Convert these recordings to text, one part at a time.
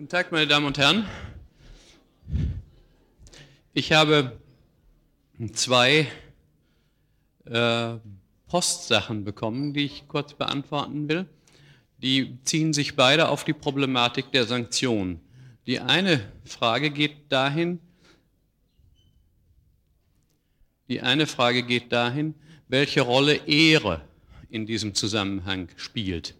Guten Tag, meine Damen und Herren. Ich habe zwei äh, Postsachen bekommen, die ich kurz beantworten will. Die ziehen sich beide auf die Problematik der Sanktionen. Die eine Frage geht dahin, die eine Frage geht dahin, welche Rolle Ehre in diesem Zusammenhang spielt.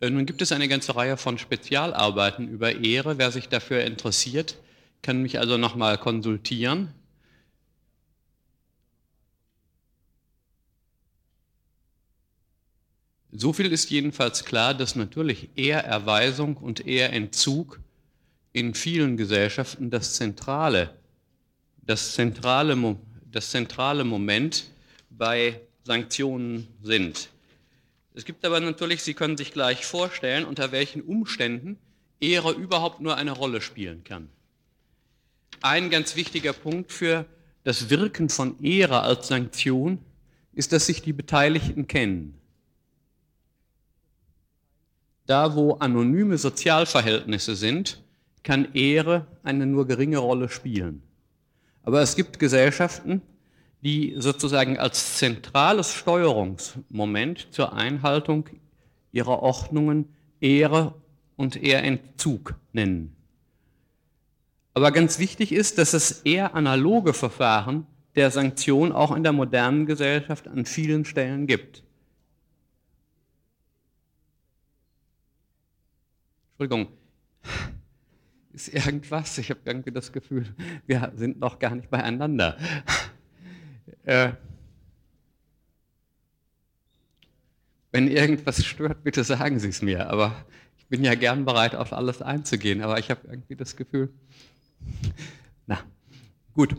Äh, nun gibt es eine ganze Reihe von Spezialarbeiten über Ehre. Wer sich dafür interessiert, kann mich also nochmal konsultieren. So viel ist jedenfalls klar, dass natürlich Ehrerweisung und Ehrentzug in vielen Gesellschaften das zentrale, das zentrale, das zentrale Moment bei Sanktionen sind. Es gibt aber natürlich, Sie können sich gleich vorstellen, unter welchen Umständen Ehre überhaupt nur eine Rolle spielen kann. Ein ganz wichtiger Punkt für das Wirken von Ehre als Sanktion ist, dass sich die Beteiligten kennen. Da, wo anonyme Sozialverhältnisse sind, kann Ehre eine nur geringe Rolle spielen. Aber es gibt Gesellschaften, die sozusagen als zentrales Steuerungsmoment zur Einhaltung ihrer Ordnungen Ehre und Ehrentzug nennen. Aber ganz wichtig ist, dass es eher analoge Verfahren der Sanktion auch in der modernen Gesellschaft an vielen Stellen gibt. Entschuldigung, ist irgendwas? Ich habe irgendwie das Gefühl, wir sind noch gar nicht beieinander. Äh, wenn irgendwas stört, bitte sagen Sie es mir. Aber ich bin ja gern bereit, auf alles einzugehen. Aber ich habe irgendwie das Gefühl, na, gut.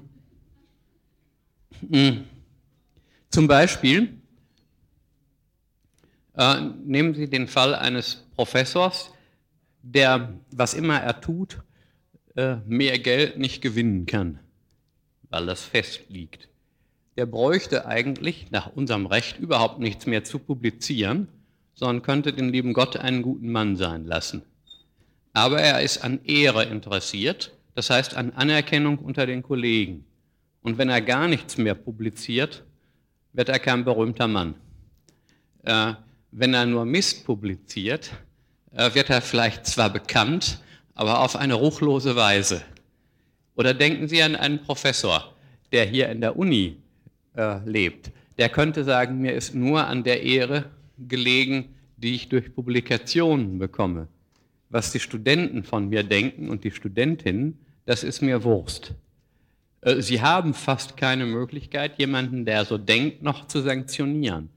Hm. Zum Beispiel äh, nehmen Sie den Fall eines Professors, der, was immer er tut, äh, mehr Geld nicht gewinnen kann, weil das fest liegt der bräuchte eigentlich nach unserem Recht überhaupt nichts mehr zu publizieren, sondern könnte den lieben Gott einen guten Mann sein lassen. Aber er ist an Ehre interessiert, das heißt an Anerkennung unter den Kollegen. Und wenn er gar nichts mehr publiziert, wird er kein berühmter Mann. Äh, wenn er nur Mist publiziert, äh, wird er vielleicht zwar bekannt, aber auf eine ruchlose Weise. Oder denken Sie an einen Professor, der hier in der Uni äh, lebt. Der könnte sagen, mir ist nur an der Ehre gelegen, die ich durch Publikationen bekomme. Was die Studenten von mir denken und die Studentinnen, das ist mir Wurst. Äh, sie haben fast keine Möglichkeit, jemanden, der so denkt, noch zu sanktionieren.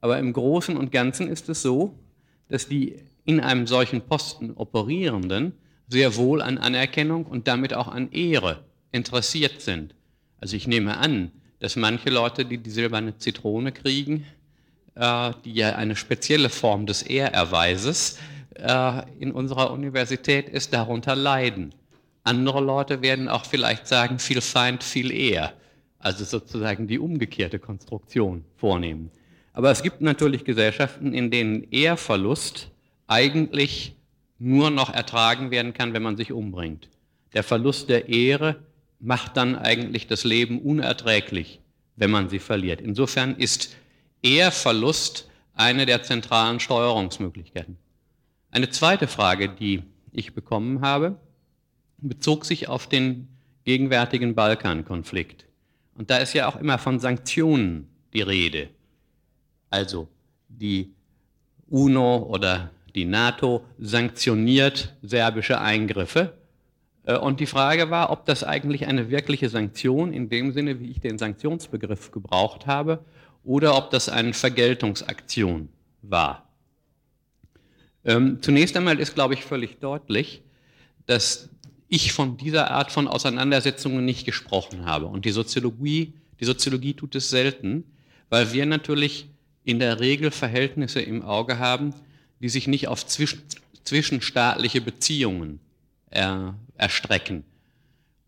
Aber im Großen und Ganzen ist es so, dass die in einem solchen Posten operierenden sehr wohl an Anerkennung und damit auch an Ehre interessiert sind. Also ich nehme an, dass manche Leute, die die silberne Zitrone kriegen, äh, die ja eine spezielle Form des Ehrerweises äh, in unserer Universität ist, darunter leiden. Andere Leute werden auch vielleicht sagen, viel Feind, viel Ehr. Also sozusagen die umgekehrte Konstruktion vornehmen. Aber es gibt natürlich Gesellschaften, in denen Ehrverlust eigentlich nur noch ertragen werden kann, wenn man sich umbringt. Der Verlust der Ehre macht dann eigentlich das Leben unerträglich, wenn man sie verliert. Insofern ist Ehrverlust eine der zentralen Steuerungsmöglichkeiten. Eine zweite Frage, die ich bekommen habe, bezog sich auf den gegenwärtigen Balkankonflikt. Und da ist ja auch immer von Sanktionen die Rede. Also die UNO oder die NATO sanktioniert serbische Eingriffe und die Frage war, ob das eigentlich eine wirkliche Sanktion in dem Sinne, wie ich den Sanktionsbegriff gebraucht habe, oder ob das eine Vergeltungsaktion war. Ähm, zunächst einmal ist, glaube ich, völlig deutlich, dass ich von dieser Art von Auseinandersetzungen nicht gesprochen habe. Und die Soziologie, die Soziologie tut es selten, weil wir natürlich in der Regel Verhältnisse im Auge haben, die sich nicht auf zwischen, zwischenstaatliche Beziehungen er, erstrecken.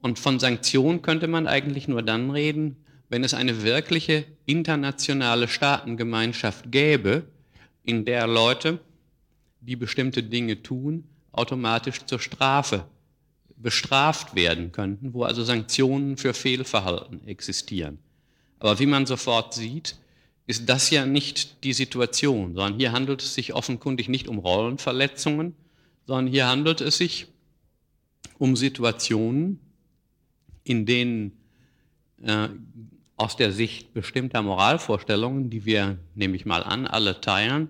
Und von Sanktionen könnte man eigentlich nur dann reden, wenn es eine wirkliche internationale Staatengemeinschaft gäbe, in der Leute, die bestimmte Dinge tun, automatisch zur Strafe bestraft werden könnten, wo also Sanktionen für Fehlverhalten existieren. Aber wie man sofort sieht, ist das ja nicht die Situation, sondern hier handelt es sich offenkundig nicht um Rollenverletzungen, sondern hier handelt es sich um Situationen, in denen äh, aus der Sicht bestimmter Moralvorstellungen, die wir, nehme ich mal an, alle teilen,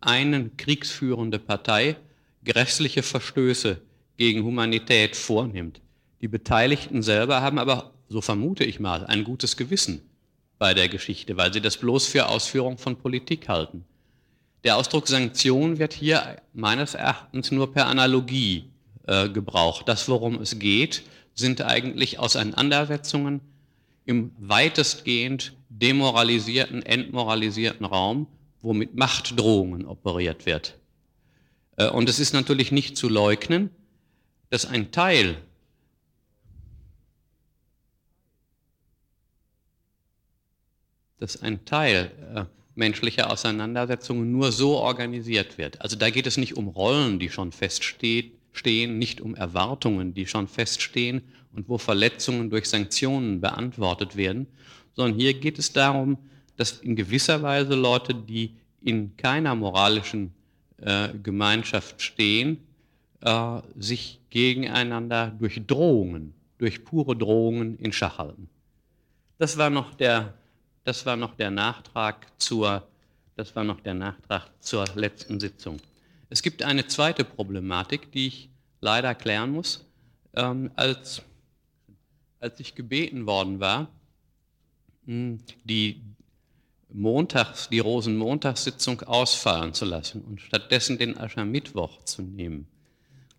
eine kriegsführende Partei grässliche Verstöße gegen Humanität vornimmt. Die Beteiligten selber haben aber, so vermute ich mal, ein gutes Gewissen bei der Geschichte, weil sie das bloß für Ausführung von Politik halten. Der Ausdruck Sanktion wird hier meines Erachtens nur per Analogie äh. Das, worum es geht, sind eigentlich Auseinandersetzungen im weitestgehend demoralisierten, entmoralisierten Raum, wo mit Machtdrohungen operiert wird. Äh, und es ist natürlich nicht zu leugnen, dass ein Teil dass ein Teil äh, menschlicher Auseinandersetzungen nur so organisiert wird. Also da geht es nicht um Rollen, die schon feststehen, nicht um Erwartungen, die schon feststehen und wo Verletzungen durch Sanktionen beantwortet werden, sondern hier geht es darum, dass in gewisser Weise Leute, die in keiner moralischen äh, Gemeinschaft stehen, äh, sich gegeneinander durch Drohungen, durch pure Drohungen in Schach halten. Das war noch der das war noch der Nachtrag zur, das war noch der Nachtrag zur letzten Sitzung. Es gibt eine zweite Problematik, die ich leider klären muss. Ähm, als, als ich gebeten worden war, hm, die Montags, die Rosenmontagssitzung ausfallen zu lassen und stattdessen den Aschermittwoch zu nehmen,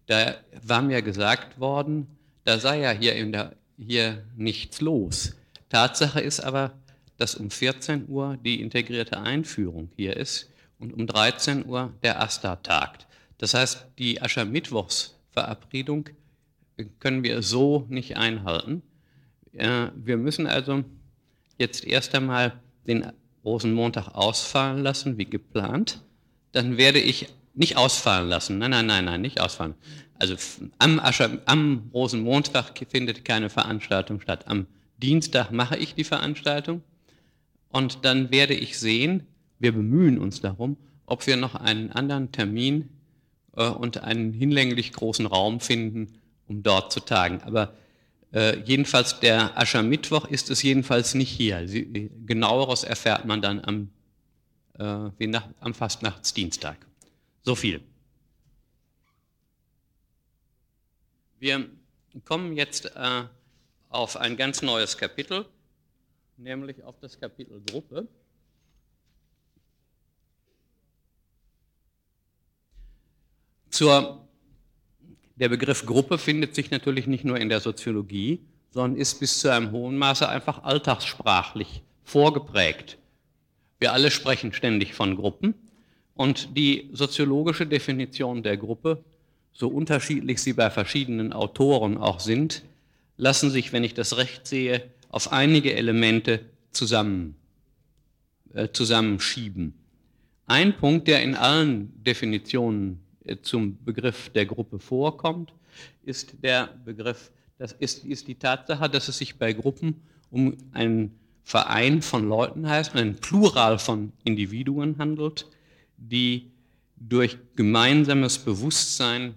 da war mir gesagt worden, da sei ja hier, in der, hier nichts los. Tatsache ist aber, dass um 14 Uhr die integrierte Einführung hier ist und um 13 Uhr der AStA tagt. Das heißt, die Aschermittwochsverabredung können wir so nicht einhalten. Wir müssen also jetzt erst einmal den Rosenmontag ausfallen lassen, wie geplant. Dann werde ich nicht ausfallen lassen. Nein, nein, nein, nein, nicht ausfallen. Also am, Ascher, am Rosenmontag findet keine Veranstaltung statt. Am Dienstag mache ich die Veranstaltung und dann werde ich sehen, wir bemühen uns darum, ob wir noch einen anderen Termin äh, und einen hinlänglich großen Raum finden, um dort zu tagen. Aber äh, jedenfalls der Aschermittwoch ist es jedenfalls nicht hier. Sie, genaueres erfährt man dann am, äh, nach, am Fastnachtsdienstag. So viel. Wir kommen jetzt äh, auf ein ganz neues Kapitel nämlich auf das Kapitel Gruppe. Zur, der Begriff Gruppe findet sich natürlich nicht nur in der Soziologie, sondern ist bis zu einem hohen Maße einfach alltagssprachlich vorgeprägt. Wir alle sprechen ständig von Gruppen und die soziologische Definition der Gruppe, so unterschiedlich sie bei verschiedenen Autoren auch sind, lassen sich, wenn ich das recht sehe, auf einige Elemente zusammen, äh, zusammenschieben. Ein Punkt, der in allen Definitionen zum Begriff der Gruppe vorkommt, ist der Begriff, das ist, ist die Tatsache, dass es sich bei Gruppen um einen Verein von Leuten heißt, ein Plural von Individuen handelt, die durch gemeinsames Bewusstsein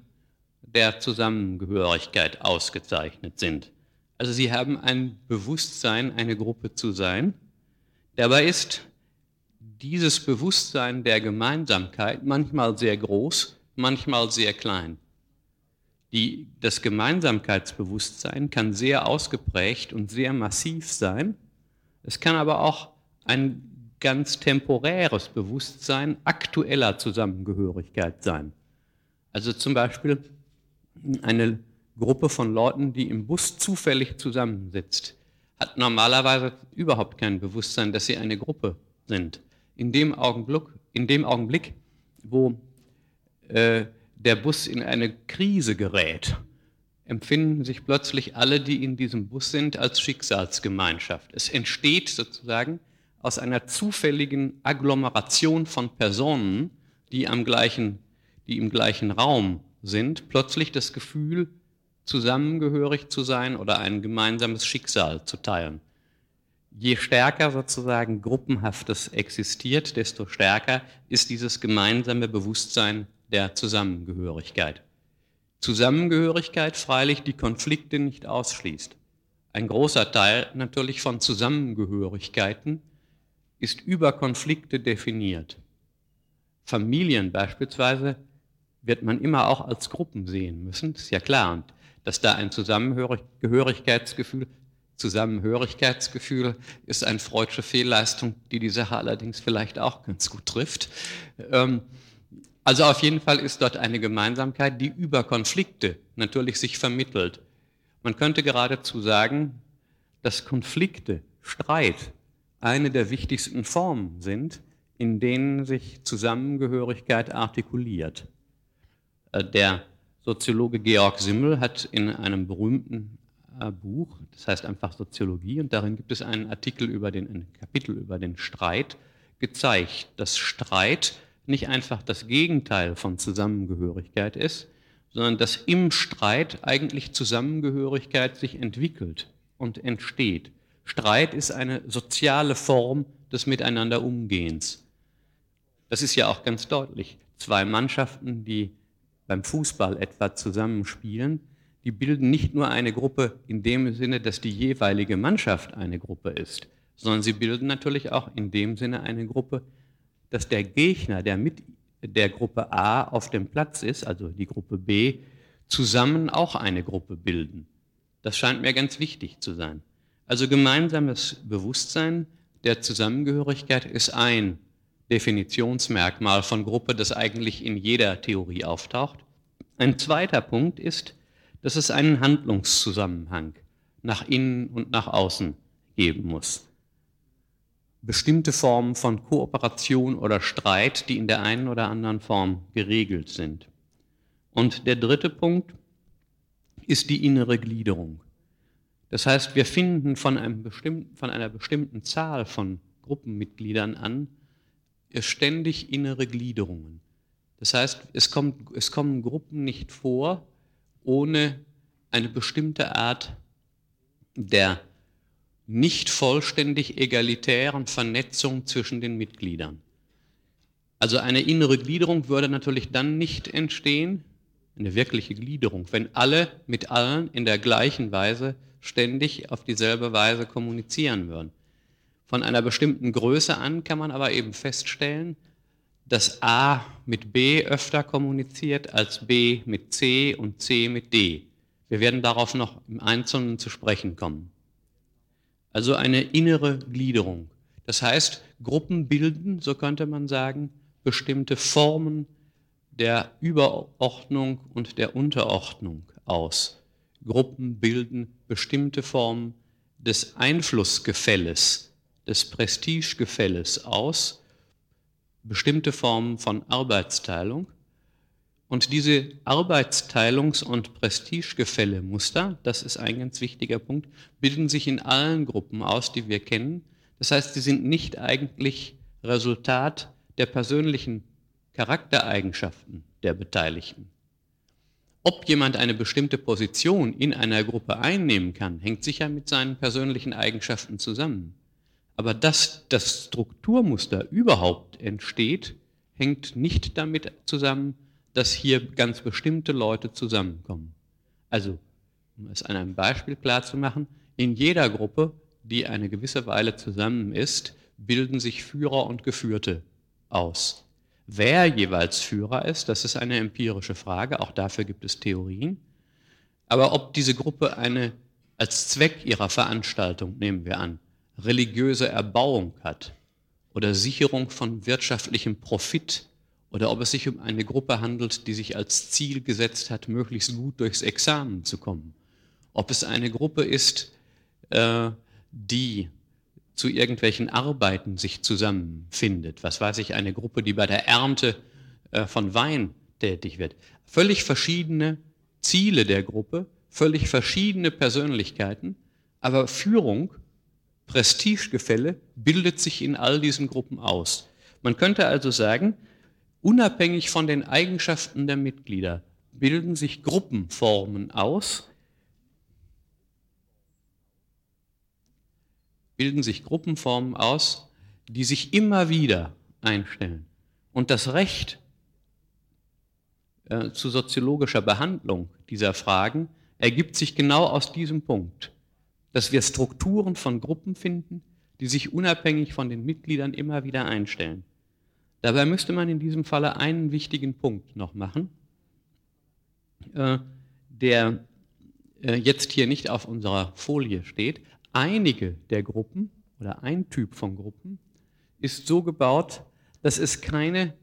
der Zusammengehörigkeit ausgezeichnet sind. Also sie haben ein Bewusstsein, eine Gruppe zu sein. Dabei ist dieses Bewusstsein der Gemeinsamkeit manchmal sehr groß, manchmal sehr klein. Die, das Gemeinsamkeitsbewusstsein kann sehr ausgeprägt und sehr massiv sein. Es kann aber auch ein ganz temporäres Bewusstsein aktueller Zusammengehörigkeit sein. Also zum Beispiel eine Gruppe von Leuten, die im Bus zufällig zusammensitzt, hat normalerweise überhaupt kein Bewusstsein, dass sie eine Gruppe sind. In dem Augenblick, in dem Augenblick wo äh, der Bus in eine Krise gerät, empfinden sich plötzlich alle, die in diesem Bus sind, als Schicksalsgemeinschaft. Es entsteht sozusagen aus einer zufälligen Agglomeration von Personen, die, am gleichen, die im gleichen Raum sind, plötzlich das Gefühl, zusammengehörig zu sein oder ein gemeinsames Schicksal zu teilen. Je stärker sozusagen Gruppenhaftes existiert, desto stärker ist dieses gemeinsame Bewusstsein der Zusammengehörigkeit. Zusammengehörigkeit freilich die Konflikte nicht ausschließt. Ein großer Teil natürlich von Zusammengehörigkeiten ist über Konflikte definiert. Familien beispielsweise wird man immer auch als Gruppen sehen müssen, ist ja klar. Und dass da ein Zusammengehörigkeitsgefühl, Zusammenhörigkeitsgefühl ist eine freudsche Fehlleistung, die die Sache allerdings vielleicht auch ganz gut trifft. Ähm, also auf jeden Fall ist dort eine Gemeinsamkeit, die über Konflikte natürlich sich vermittelt. Man könnte geradezu sagen, dass Konflikte, Streit eine der wichtigsten Formen sind, in denen sich Zusammengehörigkeit artikuliert. Äh, der Soziologe Georg Simmel hat in einem berühmten äh, Buch, das heißt einfach Soziologie, und darin gibt es einen Artikel über den, ein Kapitel über den Streit, gezeigt, dass Streit nicht einfach das Gegenteil von Zusammengehörigkeit ist, sondern dass im Streit eigentlich Zusammengehörigkeit sich entwickelt und entsteht. Streit ist eine soziale Form des Miteinanderumgehens. Das ist ja auch ganz deutlich. Zwei Mannschaften, die beim Fußball etwa zusammenspielen, die bilden nicht nur eine Gruppe in dem Sinne, dass die jeweilige Mannschaft eine Gruppe ist, sondern sie bilden natürlich auch in dem Sinne eine Gruppe, dass der Gegner, der mit der Gruppe A auf dem Platz ist, also die Gruppe B, zusammen auch eine Gruppe bilden. Das scheint mir ganz wichtig zu sein. Also gemeinsames Bewusstsein der Zusammengehörigkeit ist ein Definitionsmerkmal von Gruppe, das eigentlich in jeder Theorie auftaucht. Ein zweiter Punkt ist, dass es einen Handlungszusammenhang nach innen und nach außen geben muss. Bestimmte Formen von Kooperation oder Streit, die in der einen oder anderen Form geregelt sind. Und der dritte Punkt ist die innere Gliederung. Das heißt, wir finden von, von einer bestimmten Zahl von Gruppenmitgliedern an, ständig innere Gliederungen. Das heißt, es, kommt, es kommen Gruppen nicht vor ohne eine bestimmte Art der nicht vollständig egalitären Vernetzung zwischen den Mitgliedern. Also eine innere Gliederung würde natürlich dann nicht entstehen, eine wirkliche Gliederung, wenn alle mit allen in der gleichen Weise ständig auf dieselbe Weise kommunizieren würden. Von einer bestimmten Größe an kann man aber eben feststellen, dass A mit B öfter kommuniziert als B mit C und C mit D. Wir werden darauf noch im Einzelnen zu sprechen kommen. Also eine innere Gliederung. Das heißt, Gruppen bilden, so könnte man sagen, bestimmte Formen der Überordnung und der Unterordnung aus. Gruppen bilden bestimmte Formen des Einflussgefälles des Prestigegefälles aus, bestimmte Formen von Arbeitsteilung. Und diese Arbeitsteilungs- und Prestigegefälle-Muster, das ist ein ganz wichtiger Punkt, bilden sich in allen Gruppen aus, die wir kennen. Das heißt, sie sind nicht eigentlich Resultat der persönlichen Charaktereigenschaften der Beteiligten. Ob jemand eine bestimmte Position in einer Gruppe einnehmen kann, hängt sicher mit seinen persönlichen Eigenschaften zusammen. Aber dass das Strukturmuster überhaupt entsteht, hängt nicht damit zusammen, dass hier ganz bestimmte Leute zusammenkommen. Also, um es an einem Beispiel klarzumachen, in jeder Gruppe, die eine gewisse Weile zusammen ist, bilden sich Führer und Geführte aus. Wer jeweils Führer ist, das ist eine empirische Frage, auch dafür gibt es Theorien. Aber ob diese Gruppe eine als Zweck ihrer Veranstaltung, nehmen wir an, religiöse Erbauung hat oder Sicherung von wirtschaftlichem Profit oder ob es sich um eine Gruppe handelt, die sich als Ziel gesetzt hat, möglichst gut durchs Examen zu kommen. Ob es eine Gruppe ist, äh, die zu irgendwelchen Arbeiten sich zusammenfindet. Was weiß ich, eine Gruppe, die bei der Ernte äh, von Wein tätig wird. Völlig verschiedene Ziele der Gruppe, völlig verschiedene Persönlichkeiten, aber Führung Prestigegefälle bildet sich in all diesen Gruppen aus. Man könnte also sagen, unabhängig von den Eigenschaften der Mitglieder bilden sich Gruppenformen aus, bilden sich Gruppenformen aus, die sich immer wieder einstellen. Und das Recht äh, zu soziologischer Behandlung dieser Fragen ergibt sich genau aus diesem Punkt, dass wir Strukturen von Gruppen finden, die sich unabhängig von den Mitgliedern immer wieder einstellen. Dabei müsste man in diesem Falle einen wichtigen Punkt noch machen, äh, der äh, jetzt hier nicht auf unserer Folie steht. Einige der Gruppen oder ein Typ von Gruppen ist so gebaut, dass es keine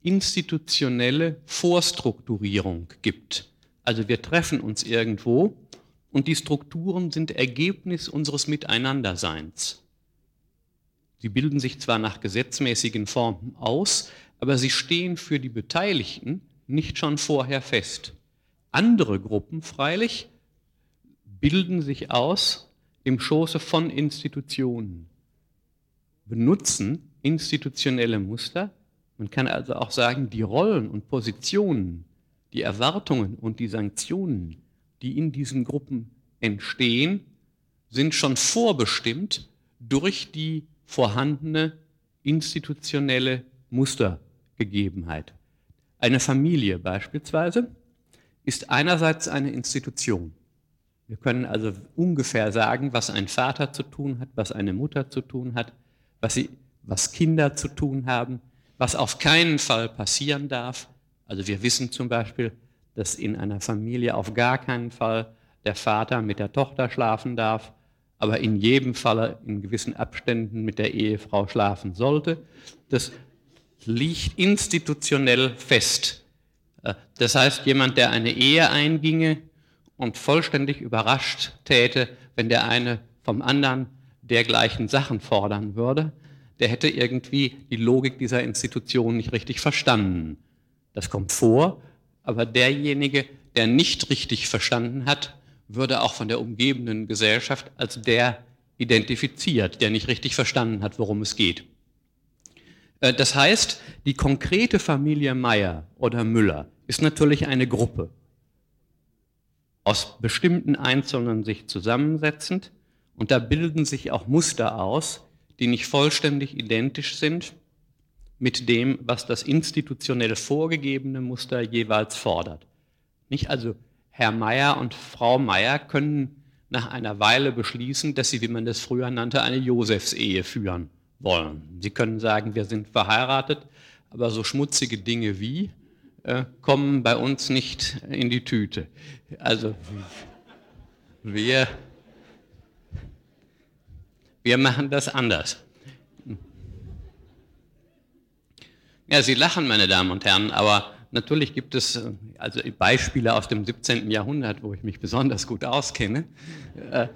institutionelle Vorstrukturierung gibt. Also wir treffen uns irgendwo und die Strukturen sind Ergebnis unseres Miteinanderseins. Sie bilden sich zwar nach gesetzmäßigen Formen aus, aber sie stehen für die Beteiligten nicht schon vorher fest. Andere Gruppen freilich bilden sich aus im Schoße von Institutionen, benutzen institutionelle Muster. Man kann also auch sagen, die Rollen und Positionen, die Erwartungen und die Sanktionen, die in diesen Gruppen entstehen, sind schon vorbestimmt durch die vorhandene institutionelle Mustergegebenheit. Eine Familie beispielsweise ist einerseits eine Institution. Wir können also ungefähr sagen, was ein Vater zu tun hat, was eine Mutter zu tun hat, was, sie, was Kinder zu tun haben, was auf keinen Fall passieren darf. Also wir wissen zum Beispiel, dass in einer Familie auf gar keinen Fall der Vater mit der Tochter schlafen darf, aber in jedem Falle in gewissen Abständen mit der Ehefrau schlafen sollte. Das liegt institutionell fest. Äh, das heißt, jemand, der eine Ehe einginge und vollständig überrascht täte, wenn der eine vom anderen dergleichen Sachen fordern würde, der hätte irgendwie die Logik dieser Institution nicht richtig verstanden. Das kommt vor, aber derjenige, der nicht richtig verstanden hat, würde auch von der umgebenden Gesellschaft als der identifiziert, der nicht richtig verstanden hat, worum es geht. Äh, das heißt, die konkrete Familie Meier oder Müller ist natürlich eine Gruppe, aus bestimmten Einzelnen sich zusammensetzend und da bilden sich auch Muster aus, die nicht vollständig identisch sind mit dem, was das institutionell vorgegebene Muster jeweils fordert. Nicht also Herr Meier und Frau Meier können nach einer Weile beschließen, dass sie, wie man das früher nannte, eine Josefsehe führen wollen. Sie können sagen, wir sind verheiratet, aber so schmutzige Dinge wie äh, kommen bei uns nicht in die Tüte. Also wir wir machen das anders. Ja, Sie lachen, meine Damen und Herren, aber natürlich gibt es äh, also Beispiele aus dem 17. Jahrhundert, wo ich mich besonders gut auskenne, äh,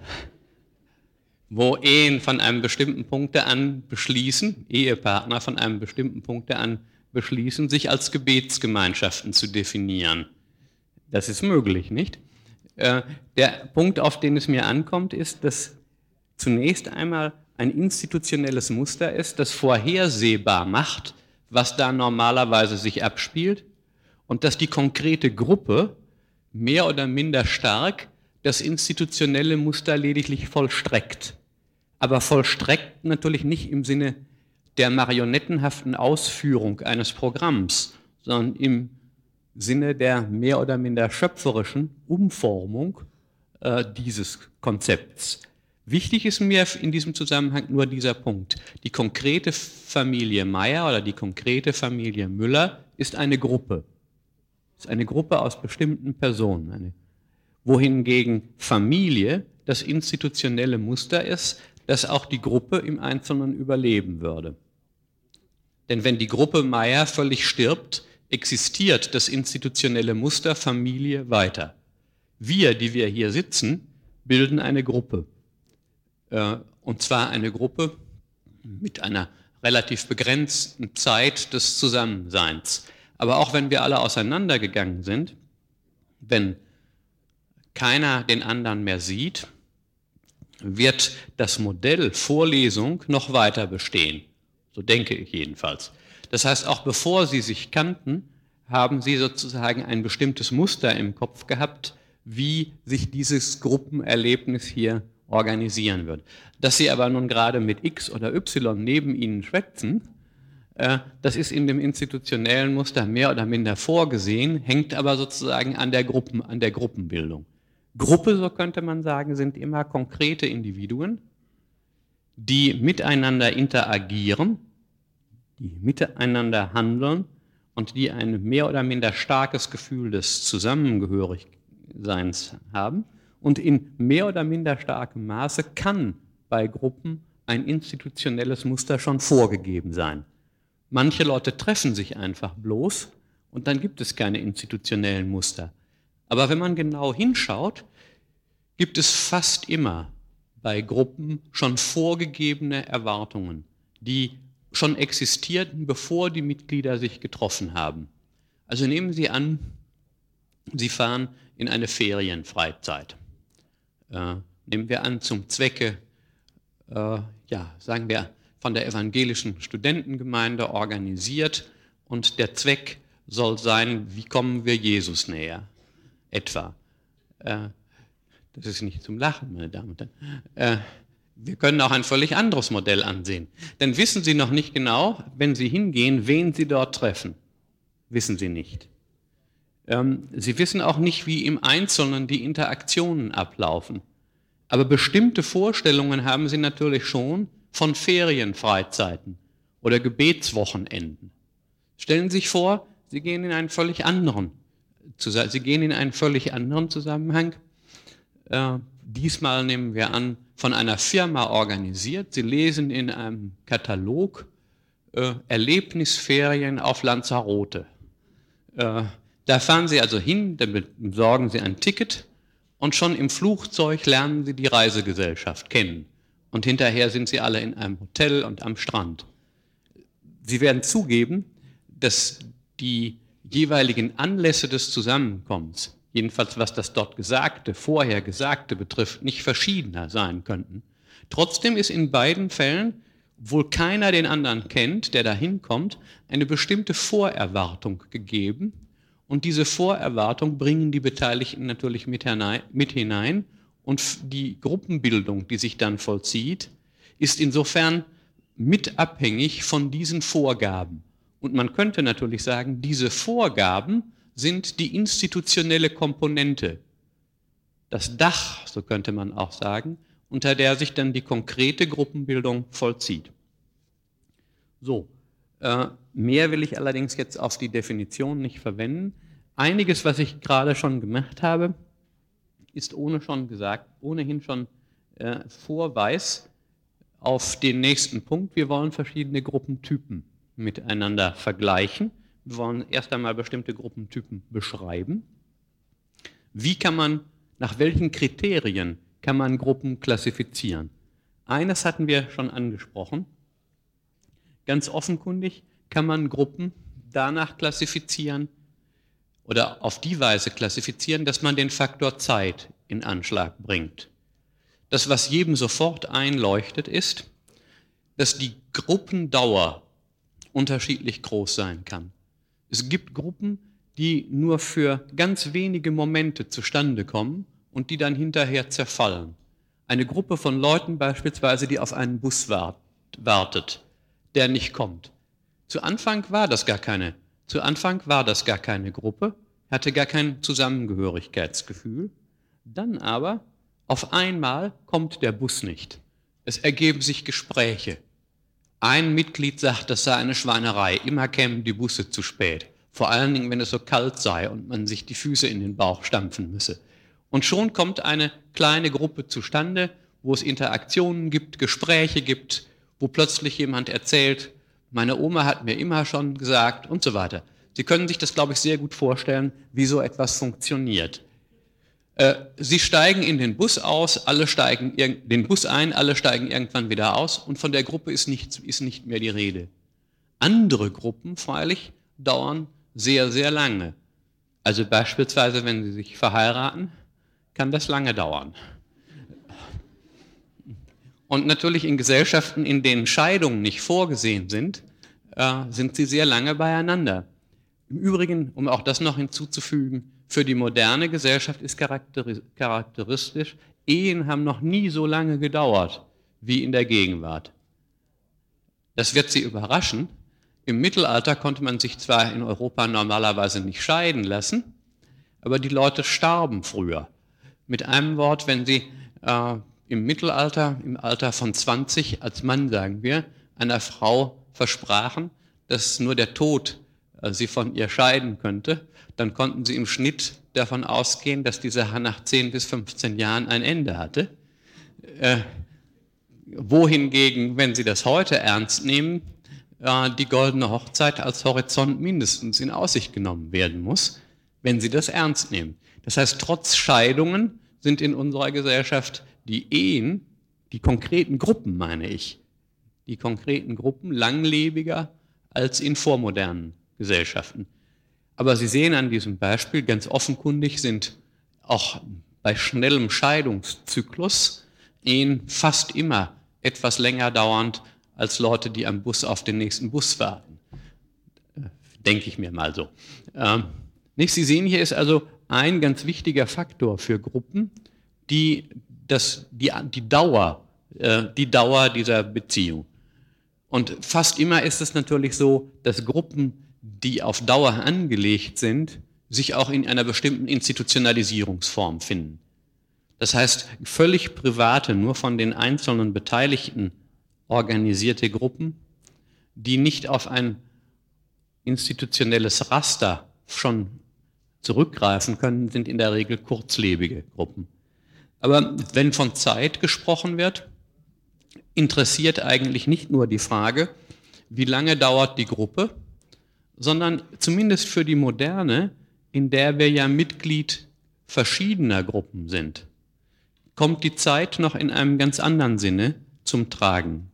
wo Ehen von einem bestimmten Punkte an beschließen, Ehepartner von einem bestimmten Punkte an beschließen, sich als Gebetsgemeinschaften zu definieren. Das ist möglich, nicht? Äh, der Punkt, auf den es mir ankommt, ist, dass zunächst einmal ein institutionelles Muster ist, das vorhersehbar macht, was da normalerweise sich abspielt und dass die konkrete Gruppe mehr oder minder stark das institutionelle Muster lediglich vollstreckt. Aber vollstreckt natürlich nicht im Sinne der marionettenhaften Ausführung eines Programms, sondern im Sinne der mehr oder minder schöpferischen Umformung äh, dieses Konzepts. Wichtig ist mir in diesem Zusammenhang nur dieser Punkt. Die konkrete Familie Meyer oder die konkrete Familie Müller ist eine Gruppe. Ist eine Gruppe aus bestimmten Personen. Eine, wohingegen Familie das institutionelle Muster ist, das auch die Gruppe im Einzelnen überleben würde. Denn wenn die Gruppe Meyer völlig stirbt, existiert das institutionelle Muster Familie weiter. Wir, die wir hier sitzen, bilden eine Gruppe. Äh, und zwar eine Gruppe mit einer relativ begrenzten Zeit des Zusammenseins. Aber auch wenn wir alle auseinandergegangen sind, wenn keiner den anderen mehr sieht, wird das Modell Vorlesung noch weiter bestehen. So denke ich jedenfalls. Das heißt, auch bevor sie sich kannten, haben Sie sozusagen ein bestimmtes Muster im Kopf gehabt, wie sich dieses Gruppenerlebnis hier organisieren wird. Dass Sie aber nun gerade mit X oder Y neben Ihnen schwätzen, das ist in dem institutionellen Muster mehr oder minder vorgesehen, hängt aber sozusagen an der, Gruppen, an der Gruppenbildung. Gruppe, so könnte man sagen, sind immer konkrete Individuen, die miteinander interagieren, die miteinander handeln und die ein mehr oder minder starkes Gefühl des Zusammengehörigseins haben. Und in mehr oder minder starkem Maße kann bei Gruppen ein institutionelles Muster schon vorgegeben sein. Manche Leute treffen sich einfach bloß und dann gibt es keine institutionellen Muster. Aber wenn man genau hinschaut, gibt es fast immer bei Gruppen schon vorgegebene Erwartungen, die schon existierten, bevor die Mitglieder sich getroffen haben. Also nehmen Sie an, Sie fahren in eine Ferienfreizeit. Äh, nehmen wir an, zum Zwecke, äh, ja, sagen wir, von der evangelischen Studentengemeinde organisiert und der Zweck soll sein, wie kommen wir Jesus näher? Etwa. Äh, das ist nicht zum Lachen, meine Damen und Herren. Äh, wir können auch ein völlig anderes Modell ansehen. Denn wissen Sie noch nicht genau, wenn Sie hingehen, wen Sie dort treffen. Wissen Sie nicht. Ähm, Sie wissen auch nicht, wie im Einzelnen die Interaktionen ablaufen. Aber bestimmte Vorstellungen haben Sie natürlich schon von Ferienfreizeiten oder Gebetswochenenden. Stellen Sie sich vor, Sie gehen in einen völlig anderen, Sie gehen in einen völlig anderen Zusammenhang äh, diesmal nehmen wir an, von einer Firma organisiert. Sie lesen in einem Katalog äh, Erlebnisferien auf Lanzarote. Äh, da fahren Sie also hin, damit besorgen Sie ein Ticket und schon im Flugzeug lernen Sie die Reisegesellschaft kennen. Und hinterher sind Sie alle in einem Hotel und am Strand. Sie werden zugeben, dass die jeweiligen Anlässe des Zusammenkommens jedenfalls was das dort Gesagte, vorher Gesagte betrifft, nicht verschiedener sein könnten. Trotzdem ist in beiden Fällen, obwohl keiner den anderen kennt, der da hinkommt, eine bestimmte Vorerwartung gegeben. Und diese Vorerwartung bringen die Beteiligten natürlich mit hinein. Und die Gruppenbildung, die sich dann vollzieht, ist insofern mit abhängig von diesen Vorgaben. Und man könnte natürlich sagen, diese Vorgaben sind die institutionelle Komponente, das Dach, so könnte man auch sagen, unter der sich dann die konkrete Gruppenbildung vollzieht. So, äh, mehr will ich allerdings jetzt auf die Definition nicht verwenden. Einiges, was ich gerade schon gemacht habe, ist ohne schon gesagt, ohnehin schon äh, Vorweis auf den nächsten Punkt. Wir wollen verschiedene Gruppentypen miteinander vergleichen. Wir wollen erst einmal bestimmte Gruppentypen beschreiben. Wie kann man, nach welchen Kriterien kann man Gruppen klassifizieren? Eines hatten wir schon angesprochen. Ganz offenkundig kann man Gruppen danach klassifizieren oder auf die Weise klassifizieren, dass man den Faktor Zeit in Anschlag bringt. Das, was jedem sofort einleuchtet, ist, dass die Gruppendauer unterschiedlich groß sein kann. Es gibt Gruppen, die nur für ganz wenige Momente zustande kommen und die dann hinterher zerfallen. Eine Gruppe von Leuten beispielsweise, die auf einen Bus wartet, der nicht kommt. Zu Anfang war das gar keine, zu Anfang war das gar keine Gruppe, hatte gar kein Zusammengehörigkeitsgefühl. Dann aber auf einmal kommt der Bus nicht. Es ergeben sich Gespräche. Ein Mitglied sagt, das sei eine Schweinerei, immer kämen die Busse zu spät. Vor allen Dingen, wenn es so kalt sei und man sich die Füße in den Bauch stampfen müsse. Und schon kommt eine kleine Gruppe zustande, wo es Interaktionen gibt, Gespräche gibt, wo plötzlich jemand erzählt, meine Oma hat mir immer schon gesagt und so weiter. Sie können sich das, glaube ich, sehr gut vorstellen, wie so etwas funktioniert. Äh, Sie steigen in den Bus aus, alle steigen den Bus ein, alle steigen irgendwann wieder aus und von der Gruppe ist nicht, ist nicht mehr die Rede. Andere Gruppen freilich dauern sehr, sehr lange. Also beispielsweise, wenn Sie sich verheiraten, kann das lange dauern. Und natürlich in Gesellschaften, in denen Scheidungen nicht vorgesehen sind, äh, sind sie sehr lange beieinander. Im Übrigen, um auch das noch hinzuzufügen, für die moderne Gesellschaft ist charakteristisch, Ehen haben noch nie so lange gedauert wie in der Gegenwart. Das wird Sie überraschen. Im Mittelalter konnte man sich zwar in Europa normalerweise nicht scheiden lassen, aber die Leute starben früher. Mit einem Wort, wenn Sie äh, im Mittelalter, im Alter von 20 als Mann, sagen wir, einer Frau versprachen, dass nur der Tod äh, sie von ihr scheiden könnte, dann konnten sie im Schnitt davon ausgehen, dass diese Sache nach 10 bis 15 Jahren ein Ende hatte. Äh, wohingegen, wenn Sie das heute ernst nehmen, äh, die goldene Hochzeit als Horizont mindestens in Aussicht genommen werden muss, wenn Sie das ernst nehmen. Das heißt, trotz Scheidungen sind in unserer Gesellschaft die Ehen, die konkreten Gruppen meine ich, die konkreten Gruppen langlebiger als in vormodernen Gesellschaften. Aber Sie sehen an diesem Beispiel, ganz offenkundig sind auch bei schnellem Scheidungszyklus Ehen fast immer etwas länger dauernd als Leute, die am Bus auf den nächsten Bus warten. Denke ich mir mal so. Ähm, nicht? Sie sehen, hier ist also ein ganz wichtiger Faktor für Gruppen, die, das, die, die, Dauer, äh, die Dauer dieser Beziehung. Und fast immer ist es natürlich so, dass Gruppen, die auf Dauer angelegt sind, sich auch in einer bestimmten Institutionalisierungsform finden. Das heißt, völlig private, nur von den einzelnen Beteiligten organisierte Gruppen, die nicht auf ein institutionelles Raster schon zurückgreifen können, sind in der Regel kurzlebige Gruppen. Aber wenn von Zeit gesprochen wird, interessiert eigentlich nicht nur die Frage, wie lange dauert die Gruppe, sondern zumindest für die Moderne, in der wir ja Mitglied verschiedener Gruppen sind kommt die Zeit noch in einem ganz anderen Sinne zum Tragen.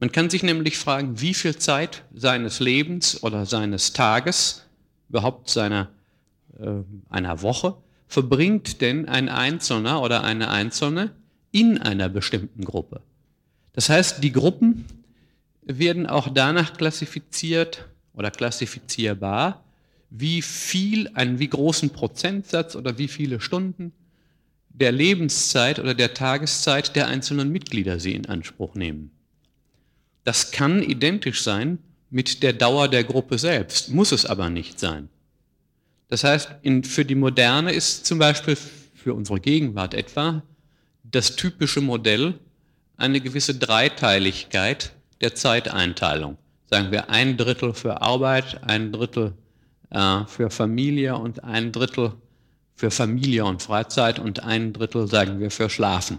Man kann sich nämlich fragen, wie viel Zeit seines Lebens oder seines Tages, überhaupt seiner, äh, einer Woche, verbringt denn ein Einzelner oder eine Einzelne in einer bestimmten Gruppe. Das heißt, die Gruppen werden auch danach klassifiziert oder klassifizierbar, wie viel, einen wie großen Prozentsatz oder wie viele Stunden der Lebenszeit oder der Tageszeit der einzelnen Mitglieder sie in Anspruch nehmen. Das kann identisch sein mit der Dauer der Gruppe selbst, muss es aber nicht sein. Das heißt, in, für die Moderne ist zum Beispiel für unsere Gegenwart etwa das typische Modell eine gewisse Dreiteiligkeit der Zeiteinteilung. Sagen wir ein Drittel für Arbeit, ein Drittel äh, für Familie und ein Drittel für Familie und Freizeit und ein Drittel, sagen wir, für Schlafen.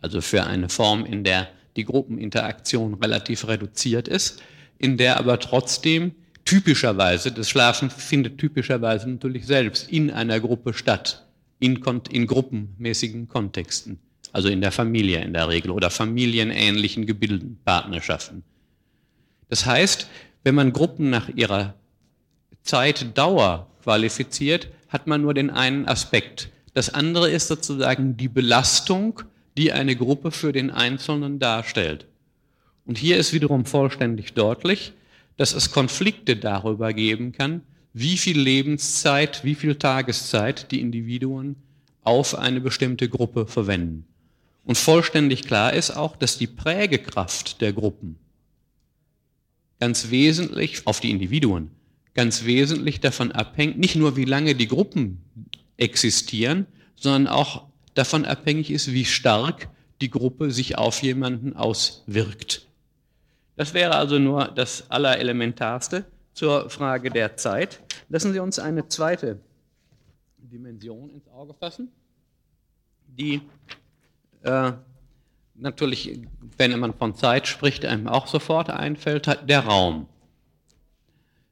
Also für eine Form, in der die Gruppeninteraktion relativ reduziert ist, in der aber trotzdem typischerweise, das Schlafen findet typischerweise natürlich selbst in einer Gruppe statt, in, in gruppenmäßigen Kontexten, also in der Familie in der Regel oder familienähnlichen Gebilden, Partnerschaften. Das heißt, wenn man Gruppen nach ihrer Zeitdauer qualifiziert, hat man nur den einen Aspekt. Das andere ist sozusagen die Belastung, die eine Gruppe für den Einzelnen darstellt. Und hier ist wiederum vollständig deutlich, dass es Konflikte darüber geben kann, wie viel Lebenszeit, wie viel Tageszeit die Individuen auf eine bestimmte Gruppe verwenden. Und vollständig klar ist auch, dass die Prägekraft der Gruppen ganz wesentlich auf die Individuen ganz wesentlich davon abhängt, nicht nur wie lange die Gruppen existieren, sondern auch davon abhängig ist, wie stark die Gruppe sich auf jemanden auswirkt. Das wäre also nur das Allerelementarste zur Frage der Zeit. Lassen Sie uns eine zweite Dimension ins Auge fassen, die äh, natürlich, wenn man von Zeit spricht, einem auch sofort einfällt, der Raum.